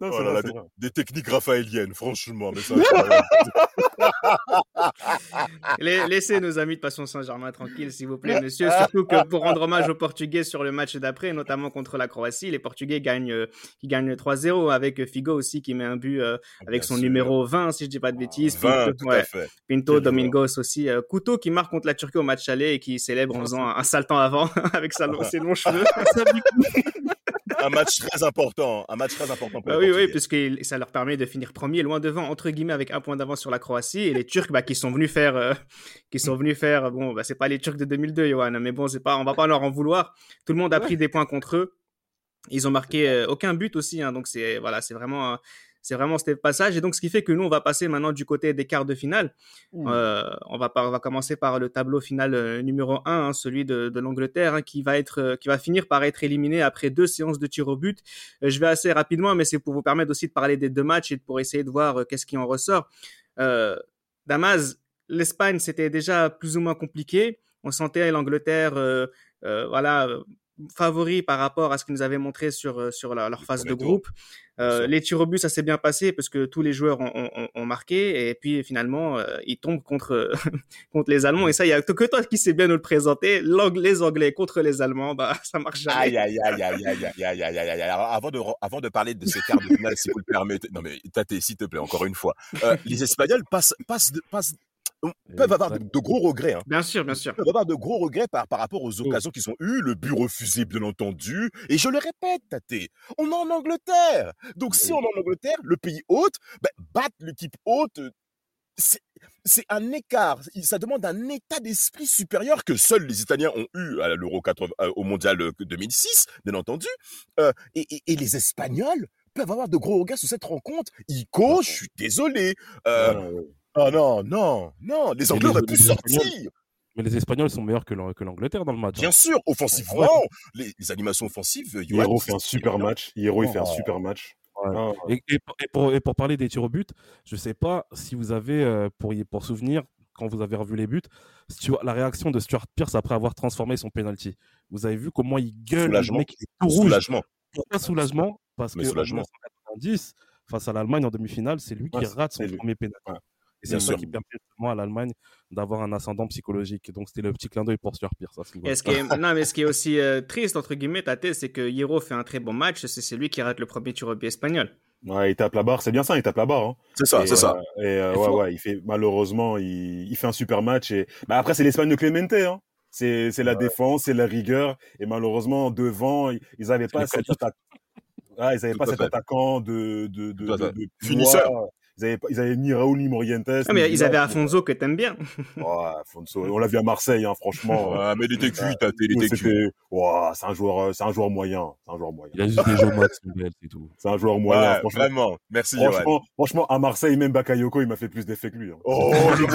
Non, Oh c'est là vrai, vrai. des techniques raphaéliennes, franchement. Mais ça, Laissez nos amis de Passion Saint-Germain tranquilles, s'il vous plaît, monsieur. Surtout que pour rendre hommage aux Portugais sur le match d'après, notamment contre la Croatie, les Portugais gagnent, euh, qui gagnent 3-0 avec Figo aussi qui met un but euh, avec Bien son sûr. numéro 20, si je dis pas de bêtises. 20, Pinto, tout ouais. à fait. Pinto, Quel Domingos aussi. Euh, Couteau qui marque contre la Turquie au match aller et qui célèbre en faisant un, un saltant avant avec sa, ses longs cheveux. Un match très important, un match très important pour Bah les oui, oui, puisque ça leur permet de finir premier, loin devant, entre guillemets, avec un point d'avance sur la Croatie. Et les Turcs, bah, qui sont venus faire, euh, qui sont venus faire, bon, bah, c'est pas les Turcs de 2002, Johan, mais bon, c'est pas, on va pas leur en vouloir. Tout le monde a pris des points contre eux. Ils ont marqué euh, aucun but aussi, hein, donc c'est, voilà, c'est vraiment, euh, c'est vraiment ce passage. Et donc, ce qui fait que nous, on va passer maintenant du côté des quarts de finale. Euh, on, va par- on va commencer par le tableau final euh, numéro 1, celui de, de l'Angleterre, hein, qui, va être, euh, qui va finir par être éliminé après deux séances de tir au but. Je vais assez rapidement, mais c'est pour vous permettre aussi de parler des deux matchs et pour essayer de voir qu'est-ce qui en ressort. Euh, Damas, l'Espagne, c'était déjà plus ou moins compliqué. On sentait l'Angleterre, euh, euh, voilà, euh, favori par rapport à ce qu'ils nous avaient montré sur, euh, sur la- leur phase de groupe. Euh, les tirs au but, ça s'est bien passé parce que tous les joueurs ont, ont- ont- marqué et puis finalement, euh, ils tombent contre, contre les Allemands. Et ça, il y a que toi qui sais bien nous le présenter. Les Anglais contre les Allemands, bah, ça marche jamais. Aïe, aïe, aïe, aïe, aïe, aïe, aïe, aïe, aïe, aïe. Alors, avant de, avant de parler de ces quarts de finale, si vous le permettez, non mais Tate, s'il te plaît, encore une fois, Euh, les Espagnols passent, passent, passent, peuvent avoir de, de gros regrets. Hein. Bien sûr, bien sûr. peuvent avoir de gros regrets par, par rapport aux occasions qu'ils ont eues, le but refusé, bien entendu. Et je le répète, Tate, on est en Angleterre. Donc, si on est en Angleterre, le pays hôte, ben, battre l'équipe haute, euh, c'est un écart. Ça demande un état d'esprit supérieur que seuls les Italiens ont eu à l'Euro 80, euh, au Mondial euh, 2006, bien entendu. Euh, et, et- et les Espagnols peuvent avoir de gros regrets sur cette rencontre. Ico, je suis désolé. Euh. Oh non, non, non. Les Anglais auraient pu sortir. Mais les Espagnols sont meilleurs que l'Ang- que l'Angleterre dans le match. hein. Bien sûr, offensivement, les, les animations offensives. Johan, Hierro fait un super match. Hierro, il fait un Oh. super match. Ouais. Ah, Et, et pour- et pour, et pour parler des tirs au but, je sais pas si vous avez, euh, pour, pour souvenir, quand vous avez revu les buts, Stuart- la réaction de Stuart Pierce après avoir transformé son penalty. Vous avez vu comment il gueule, le Soulagement. mec il est tout rouge. Soulagement. Pourquoi soulagement Parce Mais que soulagement. en 1990, face à l'Allemagne en demi-finale, c'est lui qui rate son lui. premier penalty. Et c'est ça qui permet justement à l'Allemagne d'avoir un ascendant psychologique. Donc c'était le petit clin d'œil pour Stuart Pierce. à ce niveau-là. Et ce qui est, non, mais ce qui est aussi euh, triste, entre guillemets, Tate, c'est que Hierro fait un très bon match. C'est c'est lui qui rate le premier tir au espagnol. Ouais, il tape la barre. C'est bien ça, il tape la barre. hein. C'est ça, Et, c'est ça. et euh, ouais, ouais, il fait malheureusement, il, il fait un super match. Et bah, après, c'est l'Espagne de Clemente. Hein. C'est c'est la défense, c'est la rigueur. Et malheureusement, devant, ils ils avaient pas attaque. Ah, ils pas cet attaquant de de de, Finisseur. pouvoir. Ils avaient, pas- ils avaient ni Raoul ni Morientes. Ah, ni mais ils avaient Afonso que t'aimes bien. Ouais, Afonso. On l'a vu à Marseille, hein, franchement. Ah, mais il était cuit, Tate, il était cuit. c'est un joueur, euh, c'est un joueur moyen, c'est un joueur moyen. Il a juste des jeux c'est tout. C'est un joueur moyen. Ouais, franchement, vraiment. Merci, Johan. franchement, franchement, à Marseille, même Bakayoko, il m'a fait plus d'effet que lui. hein. Oh, le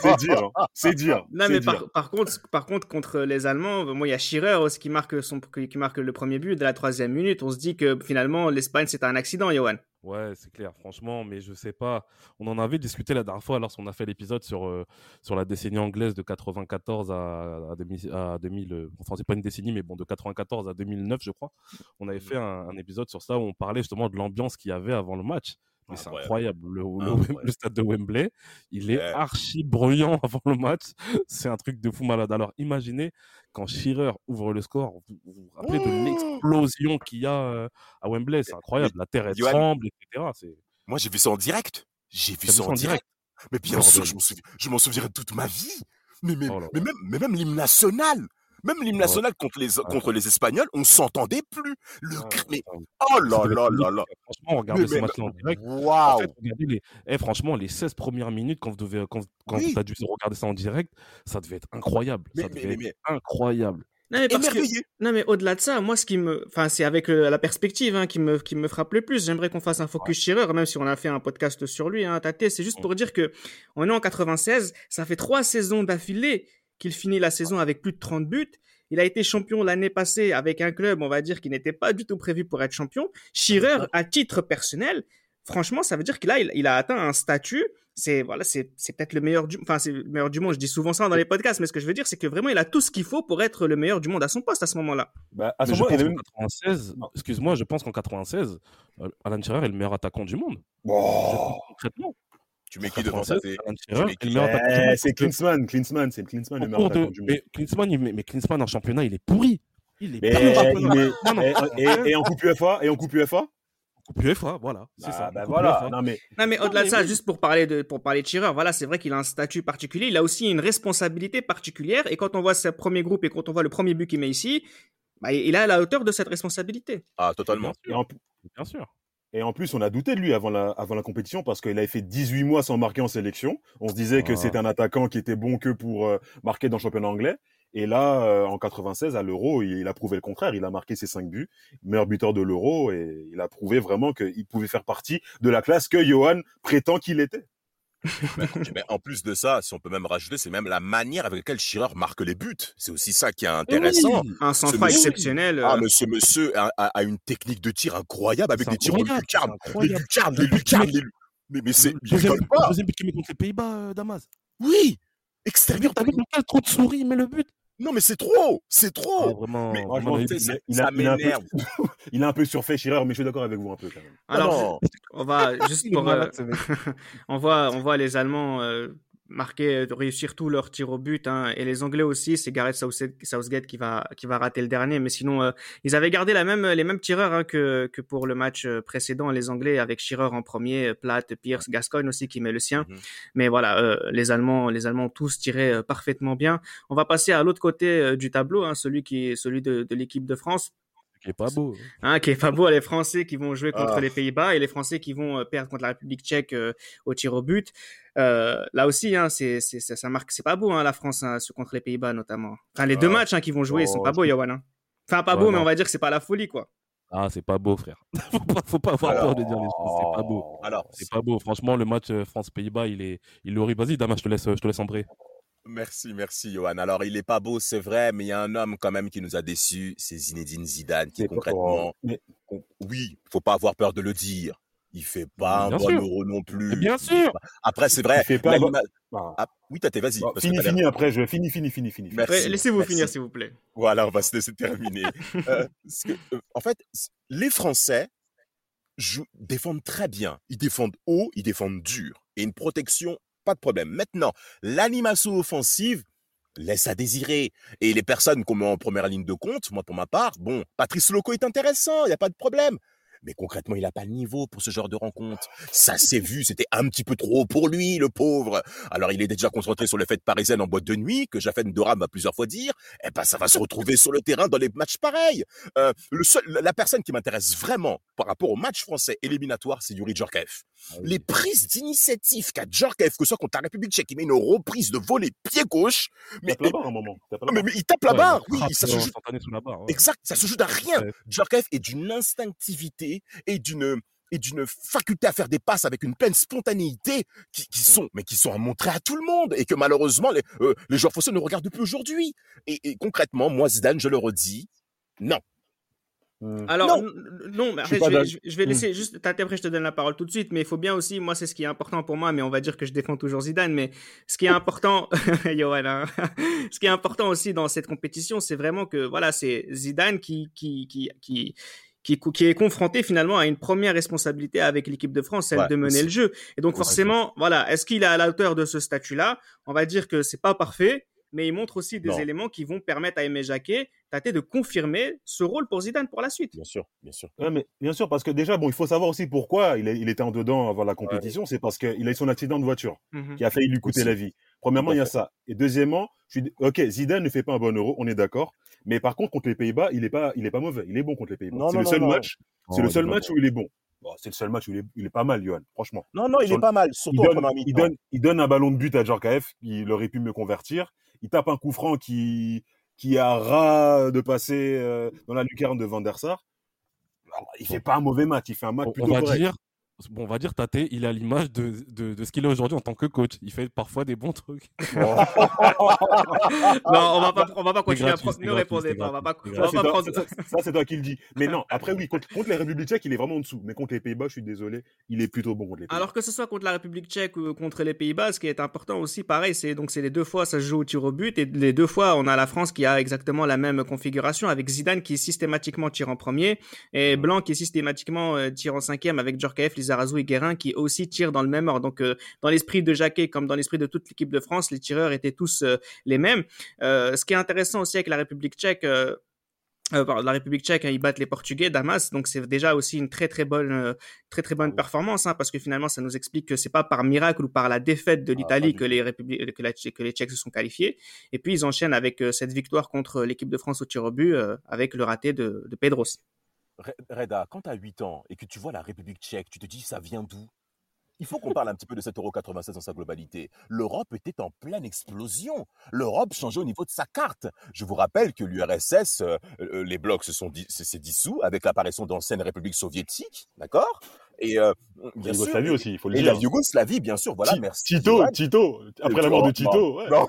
C'est dire, hein. c'est dire. Non, c'est mais dire. par, par contre, par contre, contre les Allemands, moi, il y a Schirer aussi qui marque son, qui marque le premier but dès la troisième minute. On se dit que finalement, l'Espagne, c'est un accident, Johan. Ouais, c'est clair, franchement, mais je sais pas. On en avait discuté la dernière fois lorsqu'on a fait l'épisode sur, euh, sur la décennie anglaise de 94 à, à, 2000, à 2000. euh, Enfin, c'est pas une décennie, mais bon, de 94 à 2009, je crois. On avait fait un, un épisode sur ça où on parlait justement de l'ambiance qu'il y avait avant le match. Mais c'est Incroyable. Le, le stade de Wembley, il est archi bruyant avant le match. C'est un truc de fou malade. Alors, imaginez quand Shearer ouvre le score, vous vous, rappelez de Oh l'explosion qu'il y a euh, à Wembley. C'est incroyable. La terre, elle tremble, etc. Moi, j'ai vu ça en direct. J'ai vu ça en direct. Mais bien Bordel. sûr, je m'en souviendrai toute ma vie. Mais, mais, Oh mais même, mais même l'hymne national. Même l'hymne Ouais. national contre les, contre les Espagnols, on s'entendait plus. Le mais, oh là là là là. Franchement, regardez Mais- match-là en direct. En Waouh. fait, regardez les... eh, franchement, les 16 premières minutes, quand vous devez, quand, quand Oui. vous avez dû regarder ça en direct, ça devait être incroyable. Mais- ça mais- devait mais- être incroyable. Non, mais, parce que- non, mais au-delà de ça, moi, ce qui me, enfin, c'est avec euh, la perspective hein, qui me, qui me frappe le plus. J'aimerais qu'on fasse un focus Shearer, même si on a fait un podcast sur lui, hein, Tate. C'est juste pour dire que on est en 96, ça fait trois saisons d'affilée qu'il finit la saison avec plus de 30 buts. Il a été champion l'année passée avec un club, on va dire, qui n'était pas du tout prévu pour être champion. Shearer, à titre personnel, franchement, ça veut dire qu'il a, il, il a atteint un statut. C'est voilà, c'est c'est peut-être le meilleur du, enfin c'est le meilleur du monde. Je dis souvent ça dans les podcasts, mais ce que je veux dire, c'est que vraiment, il a tout ce qu'il faut pour être le meilleur du monde à son poste à ce moment-là. Bah, à ce moment, il y pense avait qu'en même... 96, excuse-moi, je pense qu'en 96, euh, Alan Shearer est le meilleur attaquant du monde. Oh. Concrètement. Tu mets qui devant ça 96, t'es- Alan Shearer mets est qui le meilleur attaquant du Eh, monde. c'est que Klinsmann, Klinsmann, c'est Klinsmann le meilleur de- du monde. Mais Klinsmann, il- mais, mais Klinsmann en championnat, il est pourri. Il est Mais, pourri en championnat. mais- Non, non, et, et- et en coupe UFA, et en coupe UFA Coupe voilà, c'est Ah, ça. bah Coupe voilà. Non mais Non, mais Non, au-delà de ça, juste pour parler de, pour parler de Shearer, voilà, c'est vrai qu'il a un statut particulier. Il a aussi une responsabilité particulière. Et quand on voit ce premier groupe et quand on voit le premier but qu'il met ici, bah, il est à la hauteur de cette responsabilité. Ah, totalement. Bien sûr. Bien sûr. Et en plus, on a douté de lui avant la, avant la compétition parce qu'il avait fait 18 mois sans marquer en sélection. On se disait que Ah. c'était un attaquant qui était bon que pour euh, marquer dans le championnat anglais. Et là, euh, en 96, à l'Euro, il, il a prouvé le contraire. Il a marqué ses 5 buts, meilleur buteur de l'Euro, et il a prouvé vraiment qu'il pouvait faire partie de la classe que Johan prétend qu'il était. Mais en plus de ça, si on peut même rajouter, c'est même la manière avec laquelle Schirrer marque les buts. C'est aussi ça qui est intéressant. Oui. Un monsieur- exceptionnel. Ah, euh, mais ce monsieur a, a- a une technique de tir incroyable avec des tirs de lucarne. incroyable. lucarnes, but lucarnes, Mais, mais c'est. Le deuxième, deuxième but qu'il met contre les Pays-Bas, euh, Damas. Oui! Extérieur. vu, t'as vu le cas trop de souris, mais le but? Non, mais c'est trop! C'est Ah, trop! vraiment. mais vraiment, franchement, il- a- ça- il a, ça il a un peu, m'énerve. il a un peu surfait Schirrer, mais je suis d'accord avec vous un peu quand même. Alors, non. on va juste pour. euh, on voit, on voit les Allemands euh, marquer, euh, réussir tous leurs tirs au but, hein, et les Anglais aussi. C'est Gareth Southgate, qui va, qui va rater le dernier, mais sinon, euh, ils avaient gardé la même, les mêmes tireurs hein, que, que pour le match euh, précédent, les Anglais avec Shearer en premier, Platt, Pierce, Gascoigne aussi qui met le sien. Mhm. Mais voilà, euh, les Allemands, les Allemands tous tiré euh, parfaitement bien. On va passer à l'autre côté euh, du tableau, hein, celui qui celui de, de l'équipe de France. Qui est pas beau. Hein, qui est pas beau, les Français qui vont jouer contre Ah. les Pays-Bas et les Français qui vont euh, perdre contre la République tchèque euh, au tir au but. Euh, là aussi, hein, c'est, c'est, ça, ça marque, c'est pas beau, hein, la France, hein, ce- contre les Pays-Bas notamment. Enfin, les deux Ah. matchs hein, qu'ils vont jouer, ils sont Oh, pas beaux, Yohan. Hein. Enfin, pas Ouais, beau, mais on va dire que c'est pas la folie, quoi. Ah, c'est pas beau, frère. faut, pas, faut pas avoir peur de dire les choses. C'est pas beau. Alors, C'est pas beau. Franchement, le match France-Pays-Bas, il est, il est horrible. Vas-y, Damas, je te laisse, je te laisse embrayer. Merci, merci, Johan. Alors, il est pas beau, c'est vrai, mais il y a un homme quand même qui nous a déçus, c'est Zinedine Zidane, qui C'est pas- concrètement, mais- oui, faut pas avoir peur de le dire. Il fait pas un Bien bon sûr. euro non plus. Mais bien sûr. Après, c'est vrai. Il fait pas là, un bon- Ah. Ah, oui, Tate, vas-y. Bon, fini, t'as fini, après, je finis, fini, fini, fini. Ouais, laissez-vous finir, s'il vous plaît. Voilà, on va se laisser terminer. Euh, que, euh, en fait, les Français jouent- défendent très bien. Ils défendent haut, ils défendent dur. Et une protection, pas de problème. Maintenant, l'animation offensive laisse à désirer. Et les personnes qu'on met en première ligne de compte, moi pour ma part, bon, Patrice Loco est intéressant, il n'y a pas de problème. Mais concrètement, il n'a pas le niveau pour ce genre de rencontre. Ça s'est vu, c'était un petit peu trop pour lui, le pauvre. Alors, il est déjà concentré sur les fêtes parisiennes en boîte de nuit, que Jaffen Doram m'a plusieurs fois dire. Eh ben, ça va se retrouver sur le terrain dans les matchs pareils. Euh, le seul, la personne qui m'intéresse vraiment par rapport au match français éliminatoire, c'est Yuri Djorkaeff. Les prises d'initiative qu'a Djorkaeff, que ce soit contre la République tchèque, il met une reprise de volet pied gauche. Mais, Tape la barre un moment. Tape la mais, il tape la Ouais, barre. il Oui, ça se euh, joue sous la barre. ouais. Exact, ça se joue d'un rien. Djorkaeff est d'une instinctivité et d'une et d'une faculté à faire des passes avec une pleine spontanéité qui, qui sont mais qui sont à montrer à tout le monde et que malheureusement les, euh, les joueurs français ne regardent plus aujourd'hui. Et, et concrètement, moi Zidane, je le redis, non. Hmm. Alors, Non. non, mais pas je, vais, je- je vais laisser juste t'interpréter, après je te donne la parole tout de suite, mais il faut bien aussi, moi c'est ce qui est important pour moi, mais on va dire que je défends toujours Zidane, mais ce qui est important, Johan, hein, ce qui est important aussi dans cette compétition, c'est vraiment que voilà, c'est Zidane qui, qui, qui, qui, qui, qui est confronté finalement à une première responsabilité avec l'équipe de France, celle Ouais, de mener le jeu. Et donc forcément, voilà, est-ce qu'il est à la hauteur de ce statut-là? On va dire que c'est pas parfait, mais il montre aussi des Non. éléments qui vont permettre à Aimé Jacquet, Tate, de confirmer ce rôle pour Zidane pour la suite. Bien sûr, bien sûr. Ouais, mais bien sûr, parce que déjà, bon, il faut savoir aussi pourquoi il, est- il était en dedans avant la compétition. C'est parce qu'il a eu son accident de voiture Mhm. qui a failli lui coûter Aussi. la vie. Premièrement, il y a ça. Et deuxièmement, je suis, ok, Zidane ne fait pas un bon euro, on est d'accord. Mais par contre, contre les Pays-Bas, il est pas, il est pas mauvais. Il est bon contre les Pays-Bas. C'est le seul non. match, c'est Oh, le il seul match où il est bon. Bon, c'est le seul match où il est, il est pas mal, Johan. Franchement. Non, non, il Sur- est pas mal, Il surtout donne, il donne, il donne un ballon de but à Djorkaeff, il aurait pu me convertir. Il tape un coup franc qui, qui a ras de passer euh, dans la lucarne de Van der Sar. Alors, Il fait pas un mauvais match, il fait un match on, on plutôt va correct. dire, bon, on va dire Tate, il est à l'image de, de, de ce qu'il est aujourd'hui en tant que coach. Il fait parfois des bons trucs. Non, on va pas, on va pas continuer à gratuit, Ne répondez pas. On va pas, on va Ça, c'est pas toi, prendre. ça, ça, c'est toi qui le dis. Mais non, après oui, contre, contre les Républiques tchèques, il est vraiment en dessous. Mais contre les Pays-Bas, je suis désolé, il est plutôt bon contre les Pays-Bas. Alors que ce soit contre la République tchèque ou contre les Pays-Bas, ce qui est important aussi, pareil, c'est donc c'est les deux fois ça se joue au tir au but et les deux fois on a la France qui a exactement la même configuration avec Zidane qui systématiquement tire en premier et Blanc qui systématiquement euh, tire en cinquième avec Djorkaeff, Lizarazu et Guérin qui aussi tirent dans le même ordre. Donc euh, dans l'esprit de Jacquet comme dans l'esprit de toute l'équipe de France, les tireurs étaient tous euh, les mêmes. Euh, ce qui est intéressant aussi avec la République tchèque. euh, la République tchèque, hein, ils battent les Portugais, Damas, donc c'est déjà aussi une très très bonne, euh, très très bonne performance, hein, parce que finalement ça nous explique que c'est pas par miracle ou par la défaite de ah, l'Italie que les que, les Tchèques se sont qualifiés. Et puis ils enchaînent avec euh, cette victoire contre l'équipe de France au tir au but, avec le raté de, de Pedros. Reda, quand tu as 8 ans et que tu vois la République tchèque, tu te dis ça vient d'où? Il faut qu'on parle un petit peu de cet euro 96 dans sa globalité. L'Europe était en pleine explosion. L'Europe changeait au niveau de sa carte. Je vous rappelle que l'URSS, euh, euh, les blocs se sont s'est dissous avec l'apparition d'anciennes républiques soviétiques, d'accord? Et euh, bien la Yougoslavie aussi, il faut le dire. Et la Yougoslavie, bien sûr, voilà, merci. Tito, Tito, après la mort de Tito. Ouais. Non.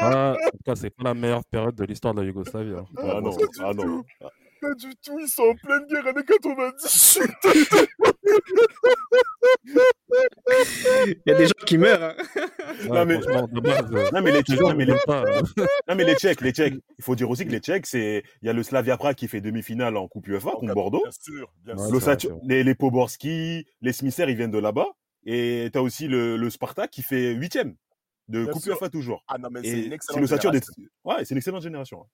en tout cas, c'est pas la meilleure période de l'histoire de la Yougoslavie. Hein. Ah non, ah non. Pas du tout, ils sont en pleine guerre années 90. Il y a des gens qui meurent. Hein. non, mais, non, mais les Tchèques, non, mais les... non, mais les Tchèques, les Tchèques, il faut dire aussi que les Tchèques, c'est, il y a le Slavia Prague qui fait demi-finale en Coupe UEFA contre Bordeaux. Bien sûr, bien sûr. Les, les Poborski, les Smisser, ils viennent de là-bas. Et tu as aussi le, le Spartak qui fait huitième de Coupe UEFA toujours. Ah non, mais c'est une excellente génération. Ouais, c'est une excellente génération.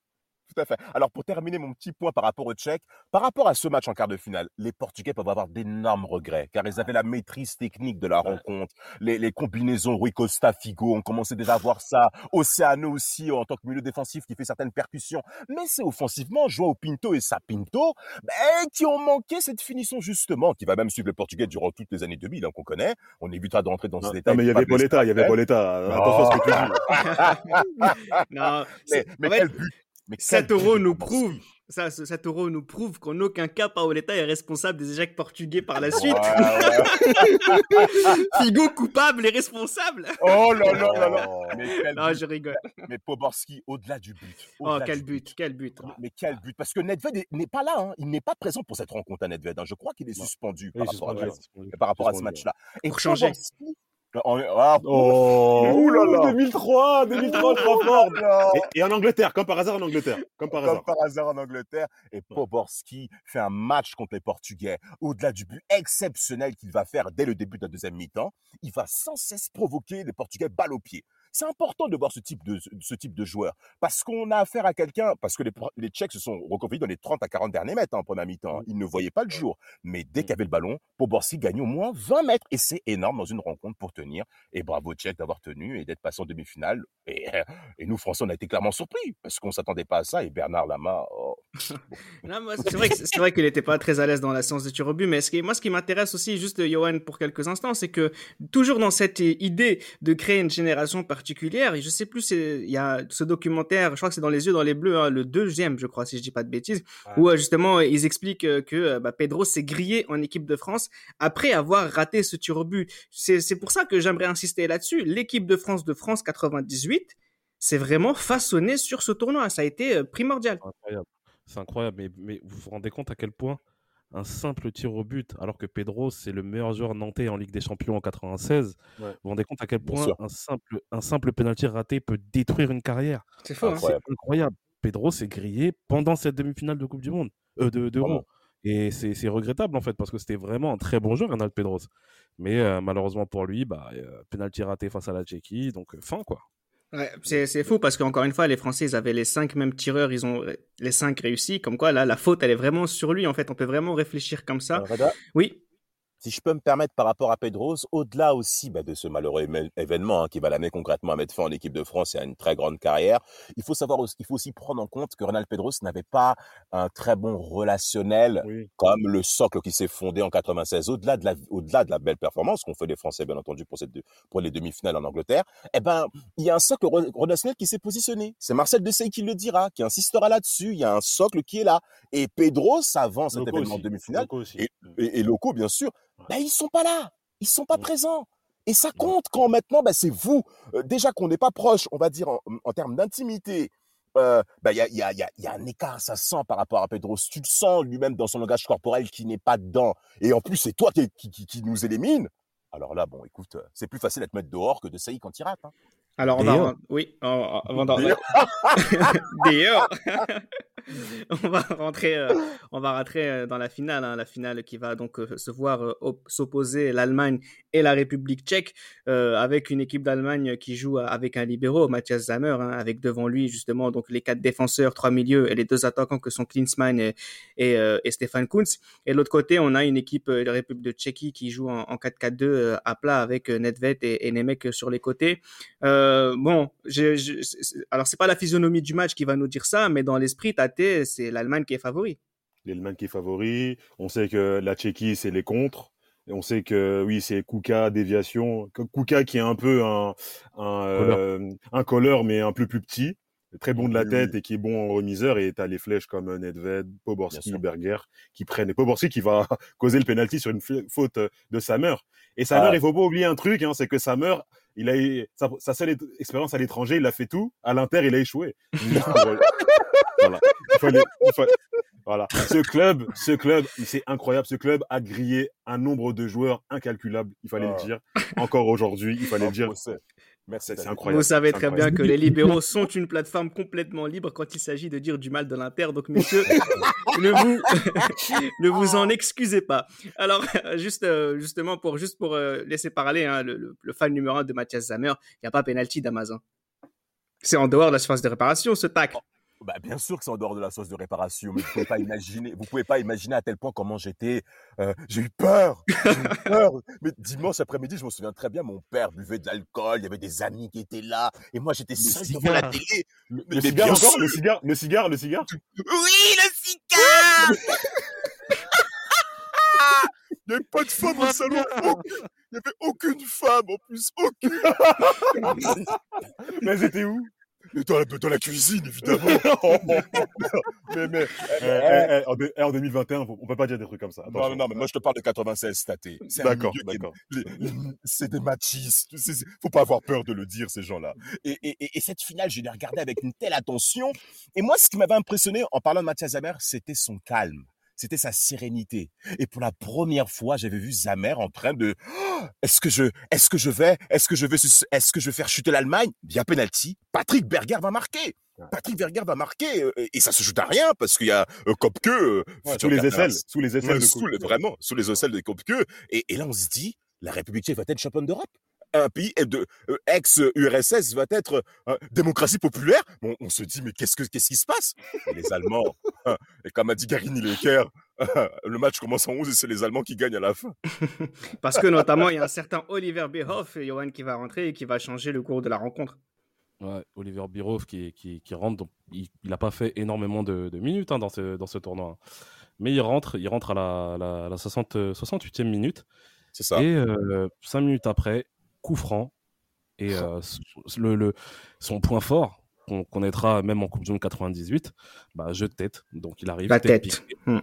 Tout à fait. Alors, pour terminer mon petit point par rapport au Tchèques, par rapport à ce match en quart de finale, les Portugais peuvent avoir d'énormes regrets, car ils avaient la maîtrise technique de la rencontre. Les, les combinaisons Rui Costa, Figo, on commençait déjà à voir ça. Oceano aussi, en tant que milieu défensif, qui fait certaines percussions. Mais c'est offensivement, Joao Pinto et Sapinto, ben, qui ont manqué cette finition, justement, qui va même suivre le Portugais durant toutes les années 2000, hein, qu'on connaît. On évitera de rentrer dans ces détails. Non, mais il y avait Boletta, il y avait Boletta. Attention à ce que tu dis. non, mais, mais quel but mais 7 euros nous prouve, ça, 7 euros nous prouve qu'en aucun cas, Paoletta est responsable des échecs portugais par la suite. Figo coupable et responsable. Oh là là là là. Mais non, je rigole. Mais Poborski, au-delà du but. oh, quel but, quel but. Mais, quel but. Parce que Nedved n'est pas là. Hein. Il n'est pas présent pour cette rencontre à Nedved. Hein. Je crois qu'il est suspendu, par, rapport à, par, rapport à, ce match-là. Et pour changer. Ah, oh, Ouh là là. 2003, 2003, Crawford. Et, et, en Angleterre, comme par hasard en Angleterre. Comme par hasard. Comme par hasard en Angleterre. Et Poborski fait un match contre les Portugais. Au-delà du but exceptionnel qu'il va faire dès le début de la deuxième mi-temps, il va sans cesse provoquer les Portugais balle au pied. C'est important de voir ce type de, ce type de joueur parce qu'on a affaire à quelqu'un, parce que les, les Tchèques se sont reconduits dans les 30 à 40 derniers mètres en hein, première mi-temps. Hein. Ils ne voyaient pas le jour. Mais dès qu'il y avait le ballon, Poborski gagne au moins 20 mètres. Et c'est énorme dans une rencontre pour tenir. Et bravo Tchèques d'avoir tenu et d'être passé en demi-finale. Et, et, nous, Français, on a été clairement surpris parce qu'on ne s'attendait pas à ça. Et Bernard Lama, oh, c'est vrai, qu'il n'était pas très à l'aise dans la séance de tir au but. Mais ce qui, moi, ce qui m'intéresse aussi, juste Johan, pour quelques instants, c'est que toujours dans cette idée de créer une génération particulière, et je sais plus, il y a ce documentaire, je crois que c'est dans les yeux, dans les bleus, hein, le deuxième, je crois, si je dis pas de bêtises, où euh, justement ils expliquent euh, que euh, bah, Pedro s'est grillé en équipe de France après avoir raté ce tir au but. C'est pour ça que j'aimerais insister là-dessus. L'équipe de France de France 98, c'est vraiment façonné sur ce tournoi. Ça a été primordial. Incroyable. C'est incroyable. Mais, mais, vous vous rendez compte à quel point un simple tir au but, alors que Pedro, c'est le meilleur joueur nantais en Ligue des Champions en 96. Vous vous rendez compte à quel point un simple, un simple penalty raté peut détruire une carrière? C'est fou. Hein. C'est incroyable. Pedro s'est grillé pendant cette demi-finale de Coupe du Monde, euh, de, d'Euro. Et c'est regrettable en fait, parce que c'était vraiment un très bon joueur, Ronald Pedros. Mais euh, malheureusement pour lui, bah, euh, penalty raté face à la Tchéquie, donc euh, fin quoi. Ouais, c'est fou parce qu'encore une fois, les Français, ils avaient les cinq mêmes tireurs, ils ont les cinq réussi. Comme quoi, là, la faute, elle est vraiment sur lui. En fait, on peut vraiment réfléchir comme ça. oui si je peux me permettre par rapport à Pedros, au-delà aussi bah, de ce malheureux événement hein, qui va l'amener concrètement à mettre fin en équipe de France et à une très grande carrière, il faut savoir aussi, il faut aussi prendre en compte que Ronald Pedros n'avait pas un très bon relationnel comme le socle qui s'est fondé en 96. Au-delà de la, au-delà de la belle performance qu'ont fait les Français, bien entendu, pour cette, pour les demi-finales en Angleterre, eh ben, il y a un socle relationnel qui s'est positionné. C'est Marcel Desailly qui le dira, qui insistera là-dessus. Il y a un socle qui est là. Et Pedros, avant cet événement de demi-finale, et, et, et locaux, bien sûr, ben, ils sont pas là, ils sont pas mmh. présents. Et ça compte quand maintenant, ben, c'est vous. Euh, déjà qu'on n'est pas proche, on va dire en, termes d'intimité. Euh, il y, a, y, a, y, a, un écart, ça sent par rapport à Pedro. Tu le sens lui-même dans son langage corporel qui n'est pas dedans. Et en plus, c'est toi qui, qui, qui, nous élimine. Alors là, bon, écoute, euh, c'est plus facile d'être mettre dehors que de saillir quand il rate. Hein. Alors, on va, oui, avant D'ailleurs. on va rentrer, euh, on va rentrer euh, dans la finale, hein, la finale qui va donc euh, se voir s'opposer l'Allemagne et la République tchèque, avec une équipe d'Allemagne qui joue avec un libéraux, Matthias Zammer, hein, avec devant lui justement donc les quatre défenseurs, trois milieux et les deux attaquants que sont Klinsmann et, et, Stefan Kuntz. Et de l'autre côté, on a une équipe de la République de Tchéquie qui joue en, 4-4-2 à plat avec Nedved et, et Nemec sur les côtés. bon, alors c'est pas la physionomie du match qui va nous dire ça, mais dans l'esprit, C'est l'Allemagne qui est favori. L'Allemagne qui est favori. On sait que la Tchéquie, c'est les contres. Et on sait que oui, c'est Kuka, déviation. Kuka qui est un peu un, un, euh, un colleur, mais un peu plus petit. Très bon de la tête et qui est bon en remiseur. Et tu as les flèches comme Nedved, Poborski, Berger qui prennent. Et Poborski qui va causer le penalty sur une faute de Samer. Et Samer, ah. il faut pas oublier un truc, hein, c'est que Samer, il a sa, sa seule expérience à l'étranger, il a fait tout. À l'Inter, il a échoué. voilà. voilà. Ce club, ce club, c'est incroyable. Ce club a grillé un nombre de joueurs incalculable. Il fallait le ah. dire. Encore aujourd'hui, il fallait le dire. C'est incroyable. Vous savez très bien que les libéraux sont une plateforme complètement libre quand il s'agit de dire du mal de l'Inter. Donc, messieurs, ne vous, ne vous en excusez pas. Alors, juste, euh, justement, pour, juste pour euh, laisser parler hein, le, fan numéro un de Mathias Zammer, il n'y a pas penalty d'Amazon. C'est en dehors de la surface de réparation, ce tac. Bah, bien sûr que c'est en dehors de la sauce de réparation, mais vous pouvez pas imaginer, vous pouvez pas imaginer à tel point comment j'étais. Euh, j'ai eu peur, j'ai eu peur. Mais dimanche après-midi, je me souviens très bien, mon père buvait de l'alcool, il y avait des amis qui étaient là, et moi j'étais seul devant la télé. Le, cigare encore, le cigare, le cigare, le cigare? Oui, le cigare. Il n'y avait pas de femme au salon. Il n'y avait aucune femme en plus. Aucune. Mais c'était où? Dans la, dans la cuisine, évidemment. mais, mais, eh, eh, eh, en, 2021, on peut pas dire des trucs comme ça. Non, non, non, mais moi, je te parle de 96, Staté. D'accord, d'accord. C'est des machistes. Faut pas avoir peur de le dire, ces gens-là. Et, et, et, cette finale, je l'ai regardée avec une telle attention. Et moi, ce qui m'avait impressionné en parlant de Mathias Zamer, c'était son calme c'était sa sérénité. Et pour la première fois, j'avais vu Zamer en train de oh, est-ce que je est-ce que je vais est-ce que je vais est-ce que je vais faire chuter l'Allemagne? Bien penalty. Patrick Berger va marquer. Patrick Berger va marquer euh, et ça se joue à rien parce qu'il y a euh, Kopke euh, sous les aisselles, sous les aisselles, vraiment sous les aisselles de Kopke et, et là on se dit la République tchèque va être championne d'Europe? Un pays de euh, ex-URSS va être euh, démocratie populaire? on se dit, mais qu'est-ce, que, qu'est-ce qui se passe? Les Allemands, et comme a dit Garini Lecker, le match commence en 11 et c'est les Allemands qui gagnent à la fin. Parce que notamment, il y a un certain Oliver Bierhoff, Johan, qui va rentrer et qui va changer le cours de la rencontre. Ouais, Oliver Bierhoff qui, qui, qui rentre, donc il n'a pas fait énormément de, minutes hein, dans, ce, dans ce tournoi. Hein. Mais il rentre, il rentre à la, la, 60, 68e minute. C'est ça. Et euh, cinq minutes après, coup franc. Et euh, le, le, son point fort, qu'on connaîtra même en Coupe du Monde 98, bah, jeu de tête. Donc il arrive La tête, piquée, hmm.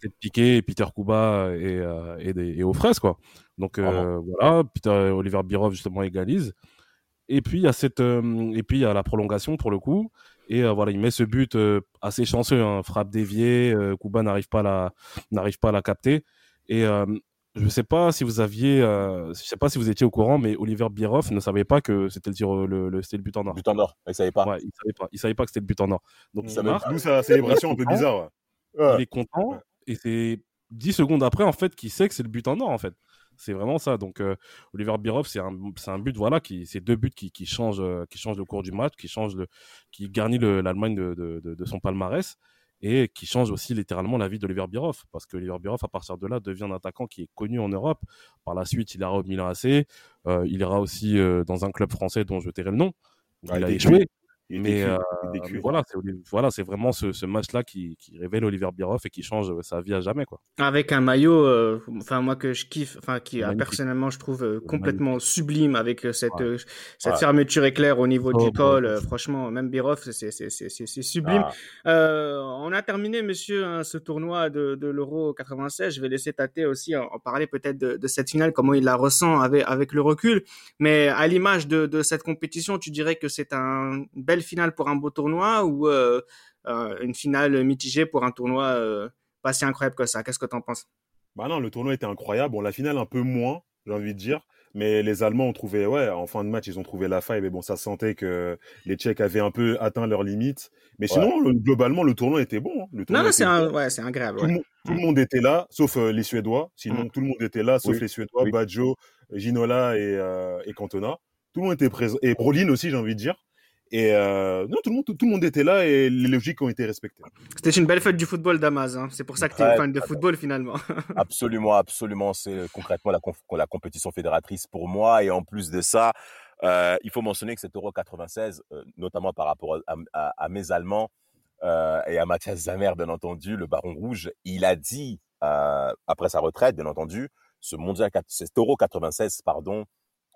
tête piquée, Peter Kuba et, euh, et, et, aux fraises. Quoi. Donc euh, voilà, Peter, Oliver Birov justement égalise. Et puis il y a cette, et puis il y a la prolongation pour le coup. Et voilà, il met ce but assez chanceux, hein, frappe déviée, Kuba n'arrive pas à la, n'arrive pas à la capter. Et je ne sais pas si vous aviez, euh, je sais pas si vous étiez au courant, mais Oliver Bierhoff ne savait pas que c'était le tir, le, le, le but en or. But en or, il savait pas. Ouais, il savait pas. Il savait pas que c'était le but en or. Donc ça marque. Nous, sa célébration un peu bizarre. Ouais. Il est content et c'est 10 secondes après en fait qu'il sait que c'est le but en or en fait. C'est vraiment ça. Donc euh, Oliver Bierhoff, c'est un, c'est un but voilà qui, c'est deux buts qui, qui changent, euh, qui changent le cours du match, qui changent le, qui garnit l'Allemagne de, de, de, de son palmarès et qui change aussi littéralement la vie d'Oliver Birov parce que Oliver Birov à partir de là devient un attaquant qui est connu en Europe. Par la suite, il ira au Milan AC, euh, il ira aussi euh, dans un club français dont je tairai le nom. il a échoué, mais euh, voilà, c'est voilà, c'est vraiment ce, ce match-là qui, qui, révèle Oliver Bierhoff et qui change sa vie à jamais quoi. Avec un maillot, euh, enfin moi que je kiffe, enfin qui personnellement je trouve euh, complètement sublime avec cette cette fermeture éclair au niveau du oh, col. franchement, même Bierhoff, c'est c'est c'est sublime. Ah. on a terminé, monsieur, hein, ce tournoi de, de l'Euro 96. Je vais laisser Tate aussi en, parler peut-être de, de, cette finale, comment il la ressent avec avec le recul. Mais à l'image de, de cette compétition, tu dirais que c'est un bel finale pour un beau tournoi ou euh, euh, une finale mitigée pour un tournoi euh, pas si incroyable que ça? Qu'est-ce que tu en penses? Bah non, le tournoi était incroyable. Bon, la finale un peu moins, j'ai envie de dire. Mais les Allemands ont trouvé, ouais, en fin de match, ils ont trouvé la faille. Mais bon, ça sentait que les Tchèques avaient un peu atteint leurs limites. Mais sinon, le- globalement, le tournoi était bon. hein. Le Non, tournoi non, c'est bon. ouais, agréable. Tout, le ouais. monde- tout le monde était là, sauf euh, les Suédois. Sinon, Mm. tout le monde était là, sauf Oui. les Suédois, Oui. Baggio, Ginola et, euh, et Cantona. Tout le monde était présent. Et Brolin aussi, j'ai envie de dire. Et euh, non, tout le, monde, tout, tout le monde était là et les logiques ont été respectées. C'était une belle fête du football, Damas. hein. C'est pour ça que tu es fan de football finalement. Absolument, absolument. C'est concrètement la, compétition fédératrice pour moi. Et en plus de ça, euh, il faut mentionner que cet Euro 96, euh, notamment par rapport à, à- à mes Allemands euh, et à Mathias Zamer, bien entendu, le Baron Rouge, il a dit, euh, après sa retraite, bien entendu, ce mondial, cet Euro 96, pardon,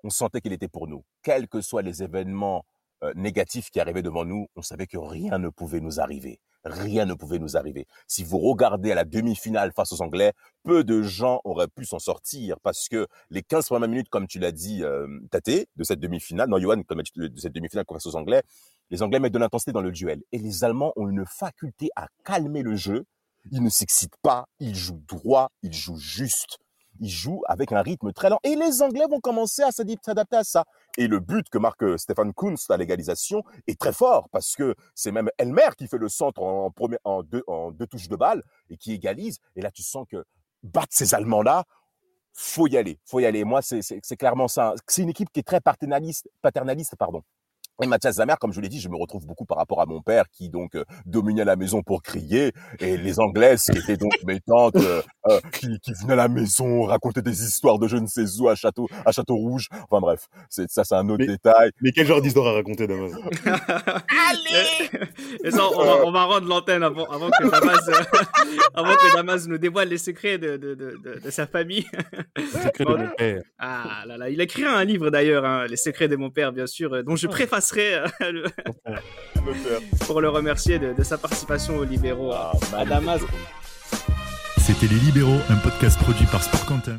on sentait qu'il était pour nous. Quels que soient les événements euh, négatifs qui arrivaient devant nous, on savait que rien ne pouvait nous arriver. Rien ne pouvait nous arriver. Si vous regardez à la demi-finale face aux Anglais, peu de gens auraient pu s'en sortir parce que les 15 premières minutes, comme tu l'as dit, euh, Tate, de cette demi-finale, non, Johan, de cette demi-finale face aux Anglais, les Anglais mettent de l'intensité dans le duel. Et les Allemands ont une faculté à calmer le jeu. Ils ne s'excitent pas, ils jouent droit, ils jouent juste. Ils jouent avec un rythme très lent. Et les Anglais vont commencer à s'adapter à ça. Et le but que marque euh, Stéphane Kunz à l'égalisation est très fort parce que c'est même Elmer qui fait le centre en, deux, touches de balle et qui égalise. Et là, tu sens que battre ces Allemands-là, faut y aller, faut y aller. Moi, c'est clairement ça. C'est une équipe qui est très paternaliste, paternaliste pardon. Et Mathias Zamer, comme je l'ai dit, je me retrouve beaucoup par rapport à mon père qui donc euh, dominait la maison pour crier et les Anglaises qui étaient donc mes tantes euh, euh, qui, qui venaient à la maison raconter des histoires de je ne sais où à Château à Château Rouge. Enfin bref, c'est ça c'est un autre Mais- détail. Mais quel genre d'histoire à raconter, Damas Et ça, on va, on va rendre l'antenne avant, avant que Damas, euh, avant que Damas nous dévoile les secrets de, de, de, de, de sa famille. Secret de mon père. Ah là là, il a écrit un livre d'ailleurs, hein, Les secrets de mon père, bien sûr, euh, dont je euh, le- pour le remercier de, de sa participation aux libéraux. Ah, à Damas. C'était Les Libéraux, un podcast produit par Sport Content.